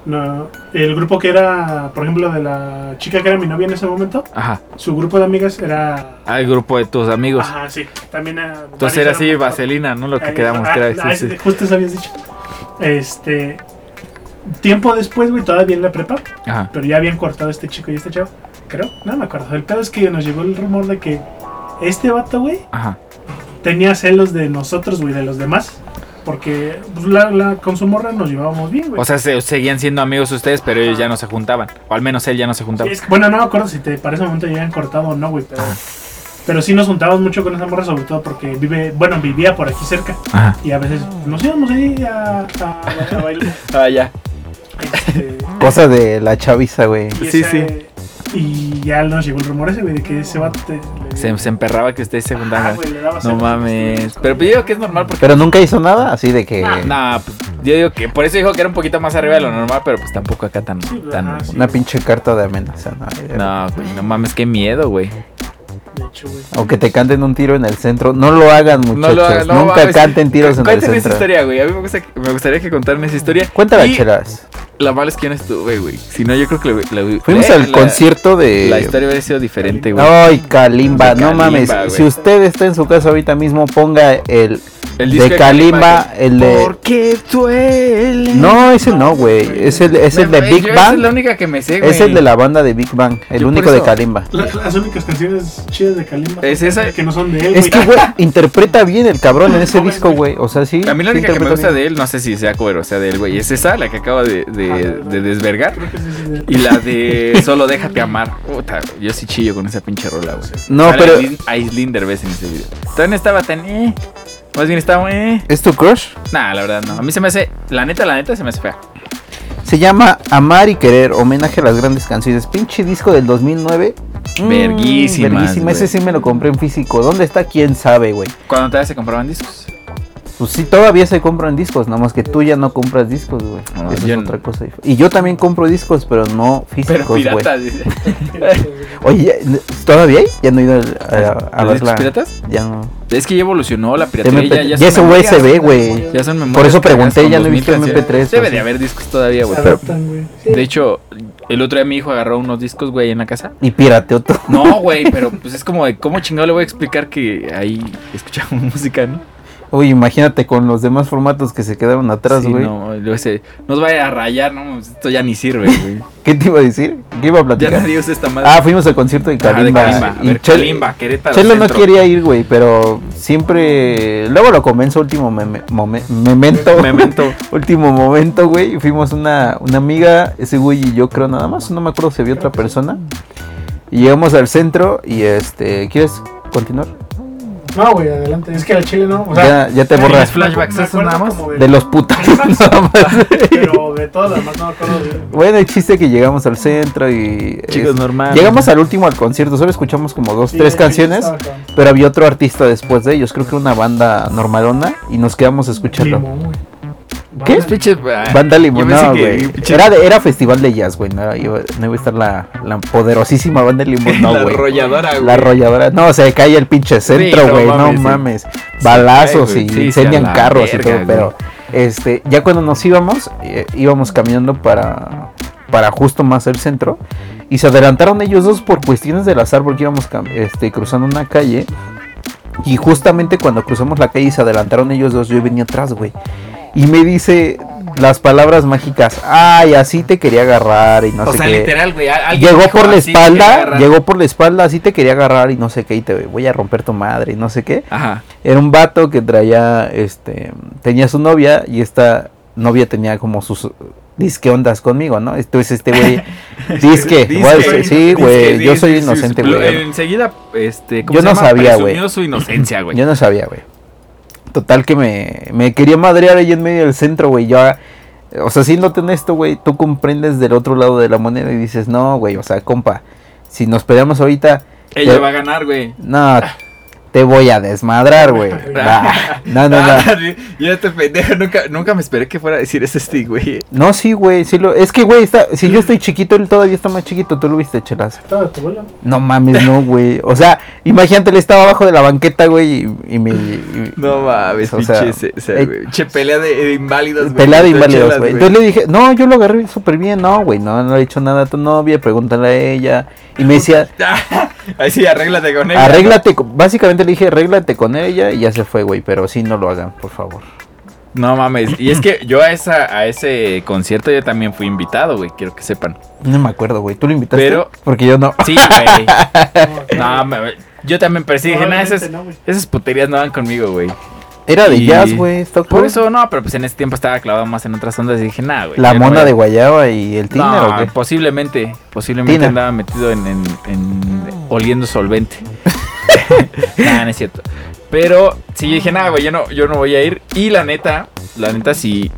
No, el grupo que era, por ejemplo, de la chica que era mi novia en ese momento, Ajá. su grupo de amigas era. Ah, el grupo de tus amigos. Ajá, sí. También era. Entonces era así, vaselina, ¿no? Lo que quedamos, ah, que era ah, sí, sí. Justo eso habías dicho. Este. Tiempo después, güey, todavía en la prepa, Ajá. pero ya habían cortado a este chico y este chavo. Creo, no me acuerdo. El pedo es que nos llegó el rumor de que este vato, güey, tenía celos de nosotros, güey, de los demás. Porque pues, la, la- con su morra nos llevábamos bien, güey. O sea, se- seguían siendo amigos ustedes, pero ellos ya no se juntaban. O al menos él ya no se juntaba. Sí, es que- bueno, no me acuerdo si te, para ese momento ya habían cortado o no, güey, pero, pero sí nos juntábamos mucho con esa morra, sobre todo porque vive, bueno, vivía por aquí cerca. Ajá. Y a veces nos íbamos ahí a, a, a bailar. Ah, ya. Este, Cosa de la chaviza, güey. Sí, ese- Y ya nos llegó el rumor ese, güey, de que ese vato te, le- Se, se emperraba que ustedes se Ah, daba no mames. Pero pues, yo digo que es normal porque. Pero nunca hizo nada, así de que Nah, pues, yo digo que por eso dijo que era un poquito más arriba de lo normal, pero pues tampoco acá tan. Sí, tan sí. una pinche carta de amenaza, ¿no? no, güey, no mames, qué miedo, güey. De hecho, güey. O que te canten un tiro en el centro. No lo hagan, muchachos. No lo hagan, no Nunca mames. canten tiros en el Cuenten esa centro. historia, güey. A mí me, gusta- me gustaría que contaran esa historia. Cuéntala, Y chelas. La mala es que yo no estuve, güey. Si no, yo creo que la, la- Fuimos la- al la- concierto de. La historia hubiera sido diferente, güey. Ay, Kalimba, no Kalimba, mames. Si usted está en su casa ahorita mismo, ponga el El disco de Kalimba, que- el de. Porque duele. No, ese no, güey. Es el, es el de Me- Big yo Esa es la Bang. única que me sé, güey. Es el de la banda de Big Bang. El Yo único de Kalimba. La- las únicas canciones chidas de Kalimba Es esa- que no son de él, Es que, güey. interpreta bien el cabrón en ese disco, güey. O sea, sí. A mí la única que me interpreta gusta bien. de él, no sé si sea cover o sea de él, güey. Es esa, la que acabo de, de, de desvergar. Y la de Solo déjate amar. Puta, yo sí chillo con esa pinche rola, güey. No, Sale pero- Aislinn- Aislinn Derbez en ese video. Todavía no estaba tan. Eh. Más bien estaba. Eh. ¿Es tu crush? Nah, la verdad no. A mí se me hace. La neta, la neta se me hace fea. Se llama Amar y Querer, homenaje a las grandes canciones. Pinche disco del 2009. Mm, Verguísimas, verguísima. Ese sí me lo compré en físico. ¿Dónde está? ¿Quién sabe, güey? Cuando todavía se compraban discos. Pues sí, todavía se compran discos, nada más que tú ya no compras discos, güey. No, Eso es no. otra cosa. Y yo también compro discos, pero no Pero físicos, güey. piratas. dice. <laughs> Oye, ¿ya- ¿todavía hay? Ya no he ido a, a, a ¿Los ver discos la... piratas? Ya no. Es que ya evolucionó la piratería. MP3, Ya, ya, ya es. USB, güey. Ya son memorias. Por eso pregunté, ya no he 2000 visto canciones. MP3, Debe o de haber discos todavía, güey. De hecho, el otro día mi hijo agarró unos discos, güey, en la casa. Y pirateó todo. No, güey, pero pues es como de cómo chingado le voy a explicar que ahí escuchamos <laughs> música, ¿no? Uy, imagínate con los demás formatos que se quedaron atrás, Sí, güey. no, y luego ese, nos vaya a rayar, no, esto ya ni sirve, güey. <laughs> ¿Qué te iba a decir? ¿Qué iba a Ya platicar? nadie usa esta madre. Ah, fuimos al concierto de de Kalimba. Kalimba. A y ver, Chel- Kalimba, Querétaro. Chelo no quería ir, güey, pero siempre. Luego lo convenzo, último meme- momen- memento. <laughs> Memento. <laughs> último momento, güey. Fuimos una, una amiga, ese güey y yo creo nada más. No me acuerdo si había otra persona. Y llegamos al centro y este. ¿Quieres continuar? No, güey, adelante. Es que al chile no. O sea, ya, ya te borras. flashbacks, ¿eso nada más? De los putas. <laughs> nada más. Pero de todas las demás no me acuerdo de. Bueno, el chiste que llegamos al centro y. Chicos, es- normal. Llegamos al último al concierto, solo escuchamos como dos, Sí, tres canciones. Pero había otro artista después de ellos, creo que una banda normalona, y nos quedamos a escucharlo. Limón. ¿Qué? Ah, Banda no, que güey. Era, era festival de jazz, güey. No, iba, no iba a estar la, la poderosísima Banda Limón, no, <laughs> la güey. arrolladora, güey. La arrolladora. No, se cae el pinche centro, güey. No mames, sí. Balazos y güey. Incendian carros y todo. Pero, este, ya cuando nos íbamos, eh, íbamos caminando para, para justo más el centro. Y se adelantaron ellos dos por cuestiones del azar, porque íbamos este, cruzando una calle. Y justamente cuando cruzamos la calle y se adelantaron ellos dos, yo venía atrás, güey. Y me dice las palabras mágicas, ay, así te quería agarrar y no o sé sea, qué. literal, güey. Llegó dijo por la espalda, llegó por la espalda, así te quería agarrar y no sé qué, y te voy a romper tu madre y no sé qué. Ajá. Era un vato que traía, este, tenía su novia y esta novia tenía como sus disque ondas conmigo, ¿no? Entonces este güey, <laughs> disque, Disque, sí, güey, yo soy inocente, güey. Enseguida, este, ¿cómo Yo se no llama? sabía, güey. su inocencia, güey. Yo no sabía, güey. Total que me, me quería madrear ahí en medio del centro, güey. Yo, o sea, siéndote honesto, güey, tú comprendes del otro lado de la moneda y dices, no, güey, o sea, compa, si nos peleamos ahorita, Ella te- va a ganar, güey. no, <laughs> te voy a desmadrar, güey. <laughs> No, no, no. Ah, Yo este pendejo nunca, nunca me esperé que fuera a decir ese Sting, güey. No, sí, güey, sí lo... Es que, güey, está... si yo estoy chiquito, él todavía está más chiquito, tú lo viste, chelas. No mames, no, güey. O sea, imagínate, él estaba abajo de la banqueta, güey, y, y me... y- No mames, O pinche sea, ese, ese, eh, güey. Che, pelea de, de inválidos, güey. Pelea de inválidos, chelas, güey. Entonces le dije, no, yo lo agarré súper bien. No, güey, no, no le he hecho nada a tu novia, pregúntale a ella. Y me decía, <laughs> Ahí sí, arréglate con ella. arréglate, básicamente le dije, arréglate con ella y ya se fue, güey. Pero sí, no lo hagan, por favor. No mames. Y es que yo a esa a ese concierto yo también fui invitado, güey. Quiero que sepan. No me acuerdo, güey. ¿Tú lo invitaste? Pero- Porque yo no. Sí, güey. <laughs> No, No, yo también, pero sí dije, nah, esas, no, esas puterías no van conmigo, güey. Era de Y- jazz, güey. Por eso no, pero pues en ese tiempo estaba clavado más en otras ondas y dije, nah, güey. La no mona de guayaba y el tiner, No, ¿o qué? posiblemente, posiblemente Tina. andaba metido en, en- en oliendo solvente. <laughs> <laughs> nah, no es cierto. Pero sí yo dije, nada, güey, yo no, yo no voy a ir. Y la neta, la neta, si,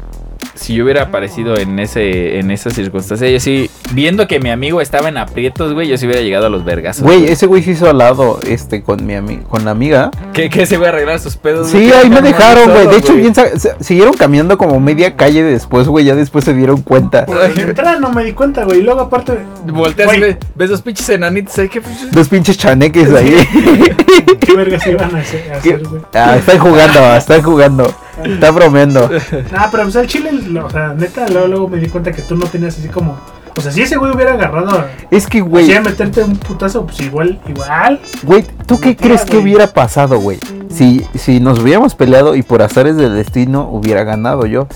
si yo hubiera aparecido en ese, en esa circunstancia, yo sí, viendo que mi amigo estaba en aprietos, güey, yo sí hubiera llegado a los vergazos. Güey, ese güey se hizo al lado, este, con mi ami- con la amiga. ¿Qué, qué se voy a arreglar sus pedos? Sí, ahí me dejaron, güey. De hecho, bien se- siguieron caminando como media calle después, güey. Ya después se dieron cuenta. Pues, de entrada no me di cuenta, güey. Y luego, aparte. Volteas y ves, ves dos pinches enanitos ahí que... Dos pinches chaneques ahí. <laughs> ¿Qué vergas iban a hacer, a hacer, güey? Ah, están jugando, están jugando. Está bromeando. Nah, <laughs> pero pues al chile, o sea, neta, luego, luego me di cuenta que tú no tenías así como. O sea, si ese güey hubiera agarrado Es que, güey, a meterte un putazo, pues igual, igual. güey, ¿tú qué crees que güey. hubiera pasado, güey? Si, si nos hubiéramos peleado y por azares del destino hubiera ganado yo.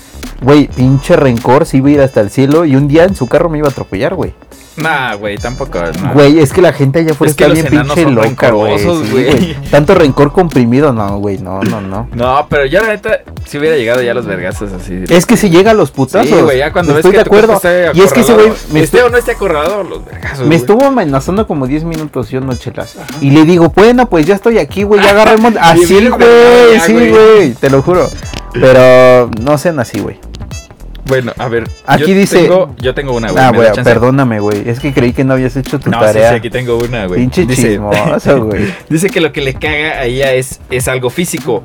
Güey, pinche rencor, sí iba a ir hasta el cielo y un día en su carro me iba a atropellar, güey. Nah, güey, tampoco. nah. Güey, es que la gente allá afuera Es que está bien pinche loca, güey. sí. Tanto rencor comprimido, no, güey, no, no, no. No, pero yo la neta, si hubiera llegado ya a los vergazos así. Es que si llega a los putazos. Sí, güey, ya cuando ves Estoy que de acuerdo. Y es que ese güey me, esté estu- o no esté acorralado, los vergazos. me estuvo amenazando como 10 minutos, yo no chelas. Y le digo, bueno, pues ya estoy aquí, güey, ya <laughs> agarremos. Así, bien güey, sí, güey. te lo juro. Pero no sean así, güey. Bueno, a ver. Aquí yo dice- Tengo, yo tengo una, güey. Ah, ¿me güey, perdóname, güey. Es que creí que no habías hecho tu No, sí, tarea. sí, aquí tengo una, güey. Pinche Dice- chismoso, <laughs> güey. Dice que lo que le caga a ella es, es algo físico,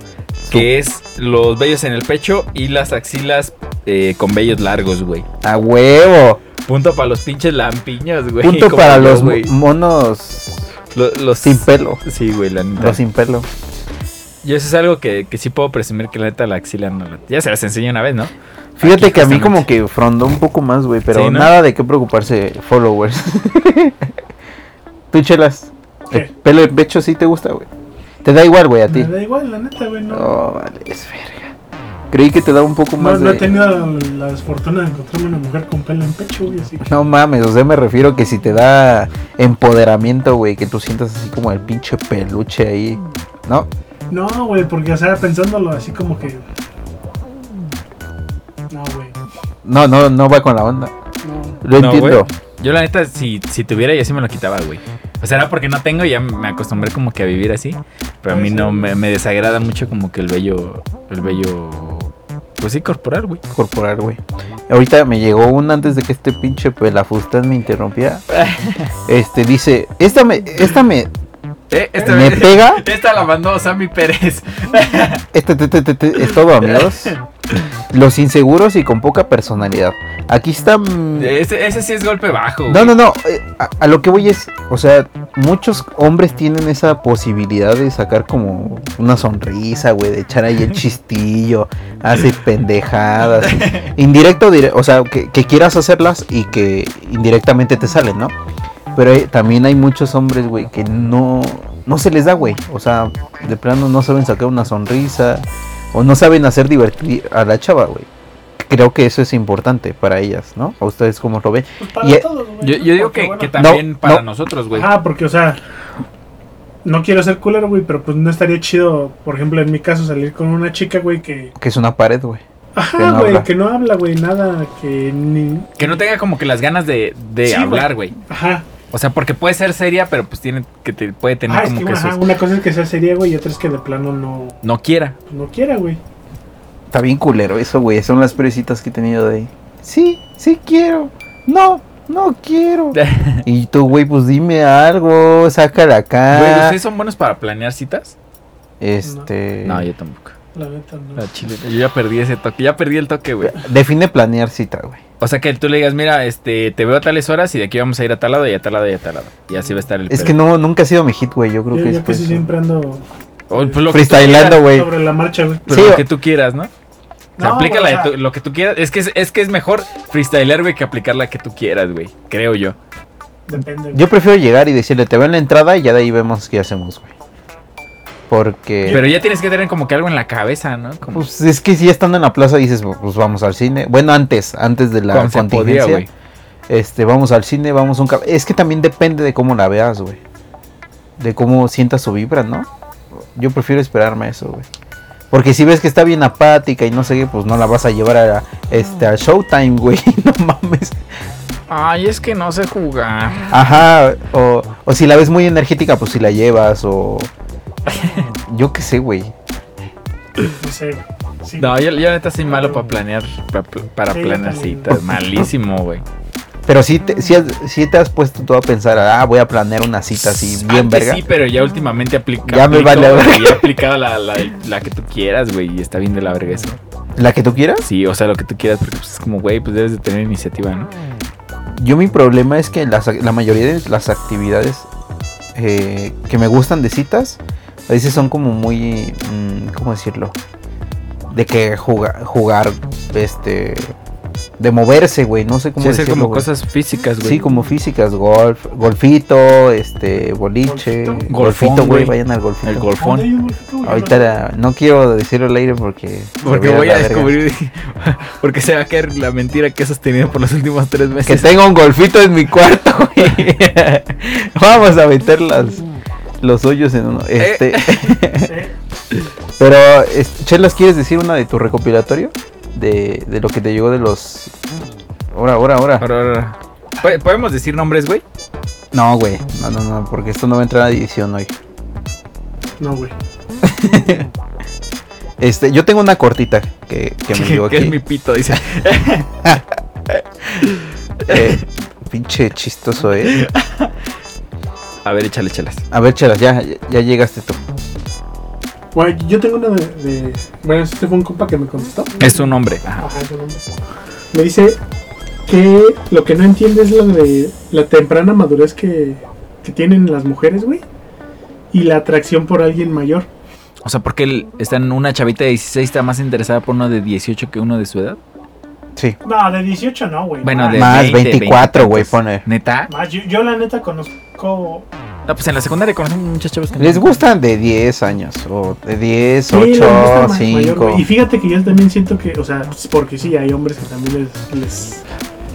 que es los vellos en el pecho y las axilas eh, con vellos largos, güey. A huevo. Punto para los pinches lampiños, güey. Punto <laughs> para yo, los monos Lo- los sin pelo. Sí, güey, la neta. Los sin pelo. Y eso es algo que, que sí puedo presumir que la neta la axila no la... Ya se las enseñé una vez, ¿no? Fíjate Aquí que a mí como que frondó un poco más, güey, pero Sí, ¿no? nada de qué preocuparse, followers. <laughs> Tú, chelas, ¿Qué? el pelo de pecho sí te gusta, güey. Te da igual, güey, a ti. Me da igual, la neta, güey. No, Oh, vale, es verga. Creí que te daba un poco no, más no he de... tenido la desfortuna de encontrarme una mujer con pelo en pecho, güey. Así que. No mames, o sea, me refiero que si te da empoderamiento, güey, que tú sientas así como el pinche peluche ahí, ¿no? No, güey, porque, o sea, pensándolo así como que. No, güey. No, no, no va con la onda. No. Lo No, entiendo. Yo la neta, si, si tuviera, yo sí me lo quitaba, güey. O sea, era porque no tengo y ya me acostumbré como que a vivir así. Pero a mí no, me, me desagrada mucho como que el vello, el vello, pues sí, corporal, güey. Corporal, güey. Ahorita me llegó una antes de que este pinche pelafustán me interrumpiera. <laughs> Este dice, esta me, esta me, Eh, esta me vez- pega. <laughs> Esta la mandó Sammy Pérez. <laughs> Este, te- te- te- te- es todo, amigos. Los inseguros y con poca personalidad. Aquí está. mm, Ese, ese sí es golpe bajo. No, güey. no, no. eh, A, a lo que voy es, o sea, muchos hombres tienen esa posibilidad de sacar como una sonrisa, güey, de echar ahí el <laughs> chistillo, hace pendejadas. Indirecto, dire- o sea, que, que quieras hacerlas y que indirectamente te salen, ¿no? Pero hay- también hay muchos hombres, güey, que no, no se les da, güey. O sea, de plano no saben sacar una sonrisa o no saben hacer divertir a la chava, güey. Creo que eso es importante para ellas, ¿no? ¿A ustedes cómo lo ven? Pues para Y- todos, güey. Yo, yo digo Porque, que, bueno, que también No, para no. nosotros, güey. Ah, porque, o sea, no quiero ser culero, güey, pero pues no estaría chido, por ejemplo, en mi caso, salir con una chica, güey, que. Que es una pared, güey. Que Ajá, no güey, habla. que no habla, güey, nada, que ni. Que no tenga como que las ganas de, de Sí, güey. hablar, güey. Ajá. O sea, porque puede ser seria, pero pues tiene que te, puede tener Ah, es como que, que, ajá, sus- una cosa es que sea seria, güey, y otra es que de plano no, no quiera. no quiera, güey. Está bien culero eso, güey. Son las presitas que he tenido de ahí. Sí, sí quiero. No, no quiero. <laughs> Y tú, güey, pues dime algo, sácala Güey, acá. ¿ustedes son buenos para planear citas? Este. No, yo tampoco. La neta, no. La chile, yo ya perdí ese toque, ya perdí el toque, güey. Define planear cita, güey. O sea que tú le digas, mira, este, te veo a tales horas y de aquí vamos a ir a tal lado y a tal lado y a tal lado. Y así va a estar el Es pedo. que no, nunca ha sido mi hit, güey. Yo creo Yo, que yo es casi pues, siempre ando O, pues, lo freestylando, güey. sobre la marcha, güey. Pero Sí, lo o- que tú quieras, ¿no? O sea, No, aplica la de tu- lo que tú quieras. Es que es, es que es mejor freestylear, güey, que aplicar la que tú quieras, güey. Creo yo. Depende. Yo prefiero llegar y decirle, te veo en la entrada y ya de ahí vemos qué hacemos, güey. Porque. Pero ya tienes que tener como que algo en la cabeza, ¿no? Como Pues es que si estando en la plaza dices, pues vamos al cine. Bueno, antes, antes de la cuando podía, contingencia. este, vamos al cine, vamos a un Es que también depende de cómo la veas, güey. De cómo sientas su vibra, ¿no? Yo prefiero esperarme a eso, güey. Porque si ves que está bien apática y no sé qué, pues no la vas a llevar a, este, a Showtime, güey. <laughs> No mames. Ay, es que no sé jugar. Ajá, o, o si la ves muy energética, pues si la llevas, o... <laughs> Yo qué sé, güey. No sé. Sí. No, yo, yo neta soy malo para planear, pa- para, Sí, yo planear citas. Malísimo, güey. Pero sí te, sí te has puesto tú a pensar, ah, voy a planear una cita así bien Antes verga. Sí, pero ya últimamente aplica. Ya me vale verga. Ya he aplicado la, la, la que tú quieras, güey. Y está bien de la verga eso. ¿La que tú quieras? Sí, o sea, lo que tú quieras, porque pues, es como, güey, pues debes de tener iniciativa, ¿no? Yo mi problema es que las, la mayoría de las actividades eh, que me gustan de citas, a veces son como muy, mm, ¿cómo decirlo? De que jugar, jugar, este, de moverse, güey, no sé cómo Sí, decirlo. como cosas físicas, güey. Sí, como físicas, golf, golfito, este, boliche, Golfito. güey, vayan al golfito. El golfón. Ahorita la- no quiero decirlo al aire porque... Porque voy a descubrir. <laughs> Porque se va a caer la mentira que has sostenido por los últimos tres Que meses. tengo un golfito en mi cuarto, güey. <laughs> <laughs> Vamos a meter las, los hoyos en uno. Este, Eh, <laughs> <laughs> pero, es- Chelas, ¿quieres decir una de tu recopilatorio? De, de lo que te llegó de los... Ahora, ahora, ahora. Ahora, ahora. ¿Po- ¿Podemos decir nombres, güey? No, güey. No, no, no, porque esto no va a entrar a edición hoy. no, güey. <laughs> Este, yo tengo una cortita que, que me llegó que es aquí. mi pito, dice. Eh, pinche chistoso, eh. A ver, échale, échalas. A ver, Chelas, ya, ya- ya llegaste tú. Güey, yo tengo una de, de- Bueno, este fue un compa que me contestó. Es un hombre. Ajá. Ajá, es un hombre. Me dice que lo que no entiende es lo de la temprana madurez que, que tienen las mujeres, güey. Y la atracción por alguien mayor. O sea, porque él está en una chavita de 16 está más interesada por uno de 18 que uno de su edad. Sí. No, de 18 no, güey. Bueno, Más. de Más 20, 24, güey, 20 pone. ¿Neta? Más, yo, yo la neta conozco. No, pues en la secundaria conocemos muchas chavas que Les gustan de 10 años, o de 10, Sí, les 8, gusta ma- mayor, 5. güey. Y fíjate que yo también siento que, o sea, porque sí, hay hombres que también les, les,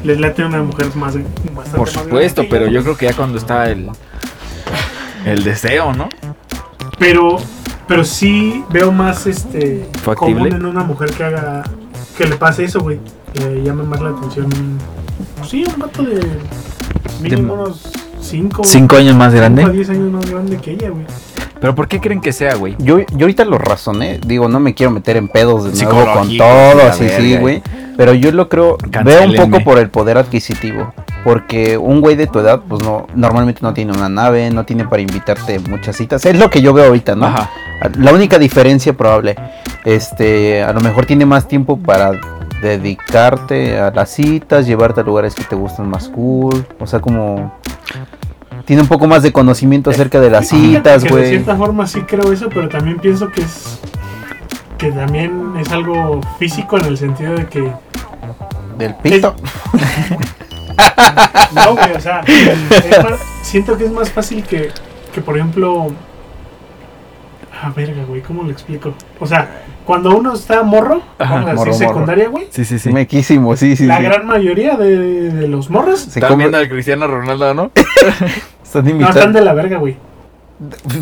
les late una mujer más. bastante Por supuesto, pero yo creo que ya cuando está el el deseo, ¿no? Pero, pero sí veo más este ¿Factible? común en una mujer que haga que le pase eso, güey. Le llame más la atención. Sí, un vato de mínimo unos 5 Cinco años más grande. 10 años más grande que ella, güey. Pero ¿por qué creen que sea, güey? Yo, yo ahorita lo razoné, digo, no me quiero meter en pedos de nuevo con todo, así, sí, güey. Pero yo lo creo, veo un poco por el poder adquisitivo. Porque un güey de tu edad, pues no, normalmente no tiene una nave, no tiene para invitarte muchas citas. Es lo que yo veo ahorita, ¿no? Ajá. La única diferencia probable, este, a lo mejor tiene más tiempo para dedicarte a las citas, llevarte a lugares que te gustan más cool, o sea, como tiene un poco más de conocimiento acerca de las citas, que De güey. cierta forma sí creo eso, pero también pienso que es que también es algo físico en el sentido de que Del pito. <laughs> No, güey, o sea, siento que es más fácil que, que por ejemplo. Ah, verga, güey, ¿cómo lo explico? O sea, cuando uno está morro, Ajá, vamos a morro, decir morro. secundaria, güey, Sí, sí, sí. Mequísimo, sí, sí. la sí. gran mayoría de, de los morros Se Están come- viendo al Cristiano Ronaldo, ¿no? <laughs> están no están de la verga, güey.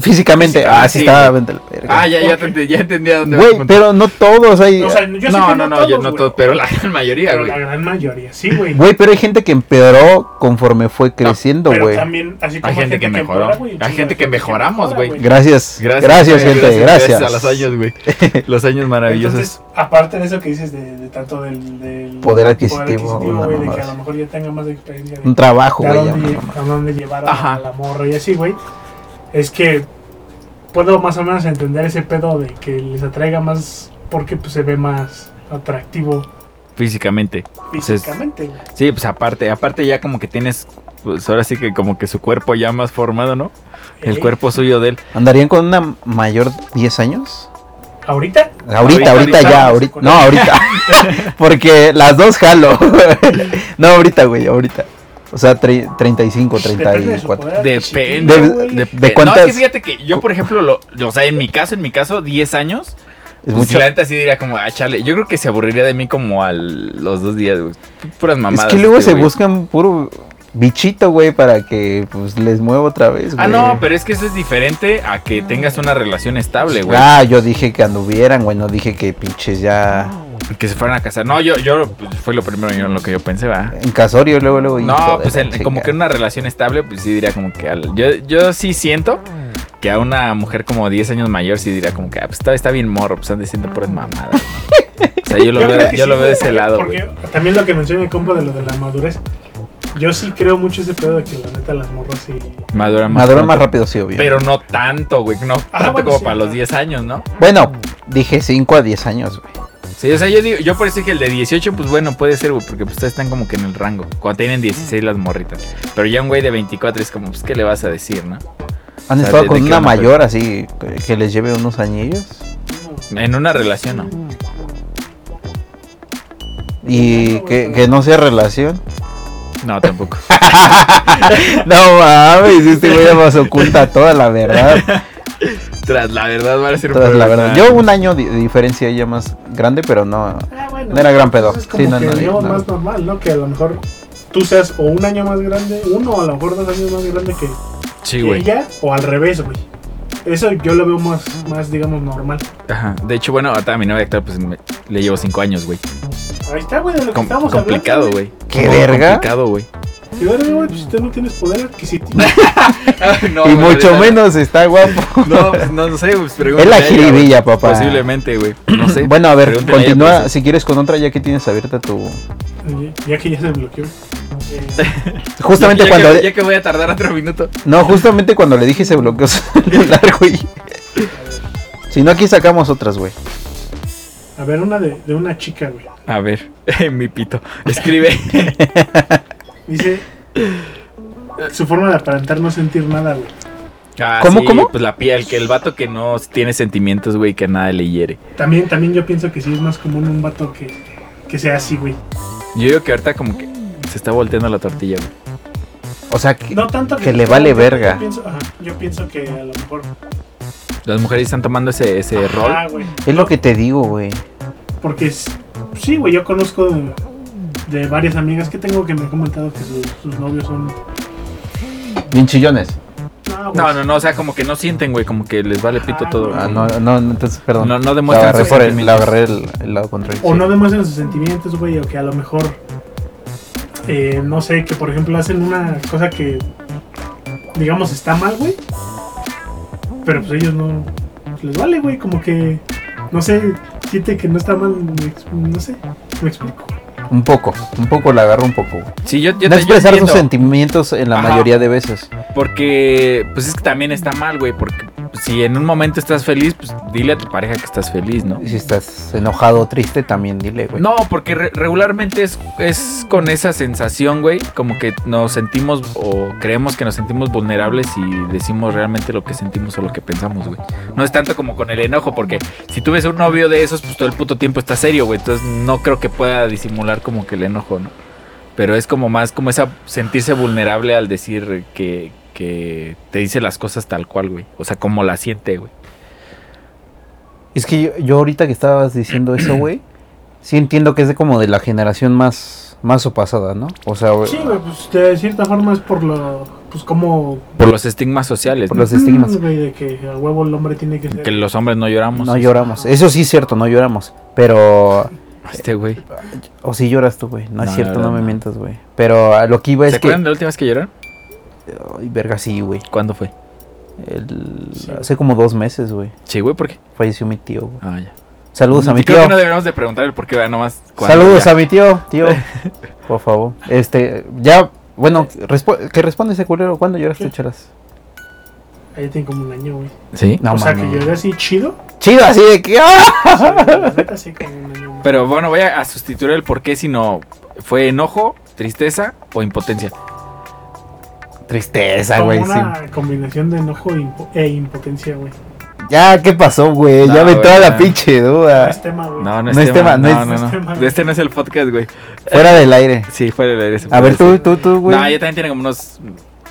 Físicamente, ah, sí, sí, está. güey. vente a la verga. Ah, ya, ya, te, ya entendí a dónde Güey, pero no todos hay. O sea, yo sé no, que no, no, todos, yo no güey, todo, pero la gran mayoría, pero güey. la gran mayoría, sí, güey. Güey, pero hay gente que empeoró conforme fue creciendo, pero güey. también, así como Hay gente que mejoró. empeora, Hay gente que mejoramos, mejora, güey. Gracias. Gracias, güey, gente, gracias. a los años, güey. <laughs> Los años maravillosos. Entonces, aparte de eso que dices de, de tanto del, del Poder adquisitivo, güey, de que a lo mejor ya tenga más experiencia de, Un trabajo, güey. no, no. a dónde llevar a la morra y así, güey. Es que puedo más o menos entender ese pedo de que les atraiga más porque pues se ve más atractivo Físicamente. físicamente. Sí, pues aparte, aparte ya como que tienes, pues ahora sí que como que su cuerpo ya más formado, ¿no? El Eh, cuerpo suyo de él. ¿Andarían con una mayor 10 años? Ahorita, Ahorita, Ahorita, ahorita, ya, ahorita. No, ahorita. <laughs> <laughs> Porque las dos jalo. <laughs> no, ahorita, güey, ahorita. O sea, tre- 35, depende de su 34. poder Depende. De- de- ¿De No, cuántas- es que fíjate que yo, por ejemplo, lo, o sea, en mi caso, en mi caso, 10 años. Es Pues mucho. la neta sí diría como, ah, chale. Yo creo que se aburriría de mí como a los dos días, güey. Puras Es mamadas. que luego este se güey. buscan puro bichito, güey, para que pues les mueva otra vez, güey. Ah, no, pero es que eso es diferente a que tengas una relación estable, güey. Ah, yo dije que anduvieran, güey, no dije que pinches ya Que se fueran a casar. No, yo, yo, pues, fue lo primero en lo que yo pensé, va. en casorio luego luego No, pues en- como que en una relación estable, pues sí diría como que al- yo, yo sí siento que a una mujer como 10 años mayor sí diría como que ah, pues está, está bien morro, pues están diciendo puras mamadas. ¿no? O sea, yo lo Yo veo, yo sí, lo veo de ese lado, güey. También lo que menciona el compa de lo de la madurez. Yo sí creo mucho ese pedo de que la neta las morras sí. Madura más. Madura pronto. más rápido, sí, obvio. Pero no tanto, güey, no tanto bueno, como sí, para los 10 años, ¿no? Bueno, dije 5 a 10 años, güey. Sí, o sea, yo digo, yo por eso dije el de 18, pues bueno, puede ser, güey, porque pues ustedes están como que en el rango. Cuando tienen 16 las morritas. Pero ya un güey de 24 es como, pues, ¿qué le vas a decir, no? ¿Han O sea, estado ¿de- con una mayor así que- les lleve unos añillos? En una relación, ¿no? Y que, que no sea relación. No, tampoco. <laughs> no mames, este güey más oculta toda la verdad. <laughs> Tras la verdad, va a ser un Toda la problema. verdad. Yo un año de diferencia ella más grande, pero no. Ah, bueno, No era gran pedo. Es como Sí, no, que no, no. más normal, ¿no? Que a lo mejor tú seas o un año más grande, uno o a lo mejor dos años más grande que, Sí, que ella, o al revés, güey. Eso yo lo veo más, más digamos, normal. Ajá. De hecho, bueno, a mi novia actual, pues me- le llevo 5 años, güey. Ahí está, güey, de lo que Com- estamos complicado, hablando. güey. ¿Qué verga? Complicado, güey. Y güey, pues usted no tienes poder adquisitivo. <laughs> no, y mucho menos está guapo. <laughs> No, pues, no, no sé, pues Es la jiribilla, papá. Posiblemente, güey. No sé. <clears throat> Bueno, a ver, Pregúntale a ella, continúa. pues. Si quieres con otra, ya que tienes abierta tu. Ya que ya se bloqueó. <laughs> Justamente Ya- ya cuando. Que, ya que voy a tardar otro minuto. No, justamente cuando le dije se bloqueó su celular, güey. Si no, aquí sacamos otras, güey. a ver, una de, de una chica, güey. A ver, mi pito. Escribe. Dice. Su forma de aparentar no sentir nada, güey. Ah, ¿Cómo, sí, cómo? Pues la piel, que el vato que no tiene sentimientos, güey, que nada le hiere. También, también yo pienso que sí es más común un vato que, que sea así, güey. Yo digo que ahorita como que se está volteando la tortilla, güey. O sea, que, No tanto que, que le vale verga. Yo pienso, ajá, yo pienso que a lo mejor. Las mujeres están tomando ese, ese rol. Es lo que te digo, güey. Porque es, sí, güey, yo conozco de, varias amigas que tengo que me han comentado que sus, sus novios son. Bien chillones. No, güey. No, no, no, o sea, como que no sienten, güey, como que les vale pito Ah, todo. Ah, no, no, entonces, perdón. No, no la demuestran agarré, sus por el, sentimientos. la agarré el, el lado contrario. O sí. no demuestran sus sentimientos, güey, o que a lo mejor. eh, no sé, que por ejemplo hacen una cosa que. Digamos, está mal, güey. Pero pues ellos no. pues, les vale, güey, como que. No sé, siente que no está mal. No sé, me explico. Un poco, un poco la agarro un poco. güey. Sí, yo, yo, no te- yo expresar sus entiendo, sentimientos en la Ajá. mayoría de veces. Porque, pues es que también está mal, güey, porque si en un momento estás feliz, pues dile a tu pareja que estás feliz, ¿no? Y si estás enojado o triste, también dile, güey. No, porque re- regularmente es, es con esa sensación, güey, como que nos sentimos o creemos que nos sentimos vulnerables y decimos realmente lo que sentimos o lo que pensamos, güey. No es tanto como con el enojo, porque si tú ves un novio de esos, pues todo el puto tiempo está serio, güey. Entonces no creo que pueda disimular como que el enojo, ¿no? Pero es como más como esa sentirse vulnerable al decir que, que te dice las cosas tal cual, güey. O sea, como la siente, güey. Es que yo, yo ahorita que estabas diciendo eso, güey, <clears throat> sí entiendo que es de como de la generación más, más o pasada, ¿no? O sea, güey, Sí, güey, pues de cierta forma es por lo. Pues como. Por los estigmas sociales, por ¿no? los estigmas. Mm, güey, de que a huevo el hombre tiene que ser. Que los hombres no lloramos. No lloramos. Eso sí es cierto, no lloramos. Pero... <laughs> Este, güey. O sí lloras tú, güey. No, No, es cierto, la no me mientas, güey. Pero a lo que iba ¿Se es que... acuerdan de la última vez que lloraron? Ay, verga, sí, güey. ¿Cuándo fue? El- Sí. Hace como dos meses, güey. Sí, güey, ¿por qué? Falleció mi tío, güey. Ah, ya. Saludos a mi Creo tío. que no deberíamos de preguntar el por qué, nomás. Saludos ya. a mi tío, tío. <laughs> Por favor. Este, ya, bueno, respo- que responde ese culero. ¿Cuándo lloraste, ¿Qué? charas? ahí tiene como un año, güey. ¿Sí? No o sea, que lloré así chido. Chido, así de que. ¡ah! Sí, la neta, sí, como un año. güey. Pero bueno, voy a, a sustituir el por qué, sino fue enojo, tristeza o impotencia. Tristeza, güey. sí. una combinación de enojo e impo- e impotencia, güey. Ya, ¿qué pasó, güey? No, ya me toda la pinche No duda. es tema, güey. No, no es, No es tema, tema, no no, es- no, no no. es tema. Este no es el podcast, güey. Fuera del aire. Sí, fuera del aire. A ver, tú, decir. tú, tú, güey. No, ella también tiene como unos.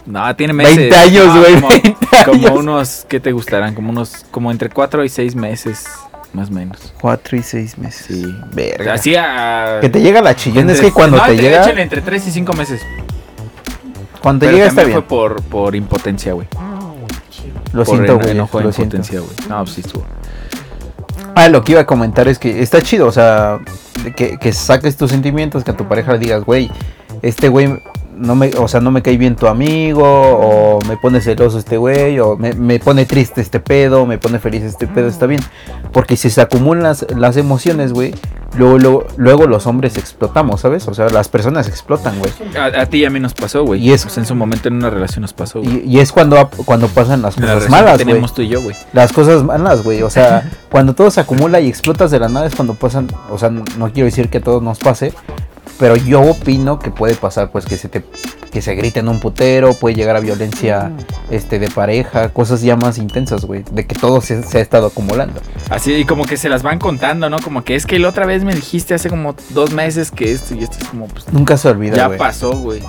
No, tiene meses. 20 años, No, güey. como, 20 como unos. ¿Qué te gustarán? Como unos. Como entre 4 y 6 meses. Más o menos. Cuatro y seis meses. Sí. Verga. Así a. Que te llega la chillón. Es que cuando no, te entre- llega. échale entre 3 y 5 meses. Cuando Pero llega está bien. fue por, por impotencia, güey. Lo por siento, en- güey. enojo Lo siento. impotencia, güey. No, pues sí estuvo. Ah, lo que iba a comentar es que está chido, o sea, que, que saques tus sentimientos, que a tu pareja le digas, güey, este güey no me, o sea, no me cae bien tu amigo, o me pone celoso este güey, o me, me pone triste este pedo, me pone feliz este pedo, está bien. Porque si se acumulan las, las emociones, güey, luego, luego, luego los hombres explotamos, ¿sabes? O sea, las personas explotan, güey. A, a ti y a mí nos pasó, güey. Y es- Pues en su momento en una relación nos pasó, güey. Y, y es cuando, cuando pasan las la cosas relación malas, güey. tenemos tú y yo, güey. Las cosas malas, güey. O sea, <laughs> cuando todo se acumula y explotas de la nada es cuando pasan. O sea, no, no quiero decir que a todos nos pase. Pero yo opino que puede pasar, pues, que se te que se grite en un putero, puede llegar a violencia este de pareja, cosas ya más intensas, güey. De que todo se, se ha estado acumulando. Así, y como que se las van contando, ¿no? Como que es que la otra vez me dijiste hace como dos meses que esto y esto es como, pues, Nunca se olvida, ya pasó, güey.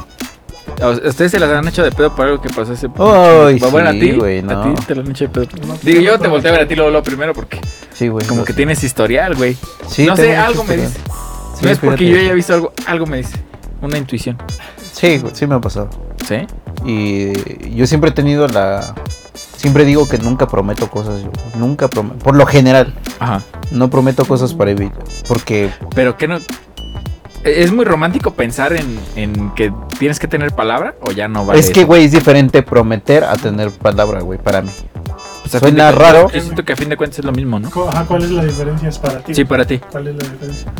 ¿A ¿Ustedes se las han hecho de pedo por algo que pasó hace Ay, Bueno, sí, a ti, güey, a no. ti te las han hecho de pedo. No, Digo, yo no, te no. volteé a ver a ti luego, luego primero porque Sí, güey. como que tienes historial, güey. Sí, no sé, algo me dice. Sí, no es porque fíjate. yo haya visto algo, algo me dice. Una intuición. Sí, sí me ha pasado. ¿Sí? Y yo siempre he tenido la. Siempre digo que nunca prometo cosas. yo. Nunca prometo. Por lo general, Ajá. no prometo cosas para evitar. Porque Pero que no. ¿Es muy romántico pensar en, en que tienes que tener palabra o ya no vale? es que, güey, es diferente prometer a tener palabra, güey, para mí. Pues, suena cuentas, raro. Yo siento que a fin de cuentas es lo mismo, ¿no? Ajá, ¿Cuál es la diferencia es para ti? Sí, para ti. ¿Cuál es la diferencia?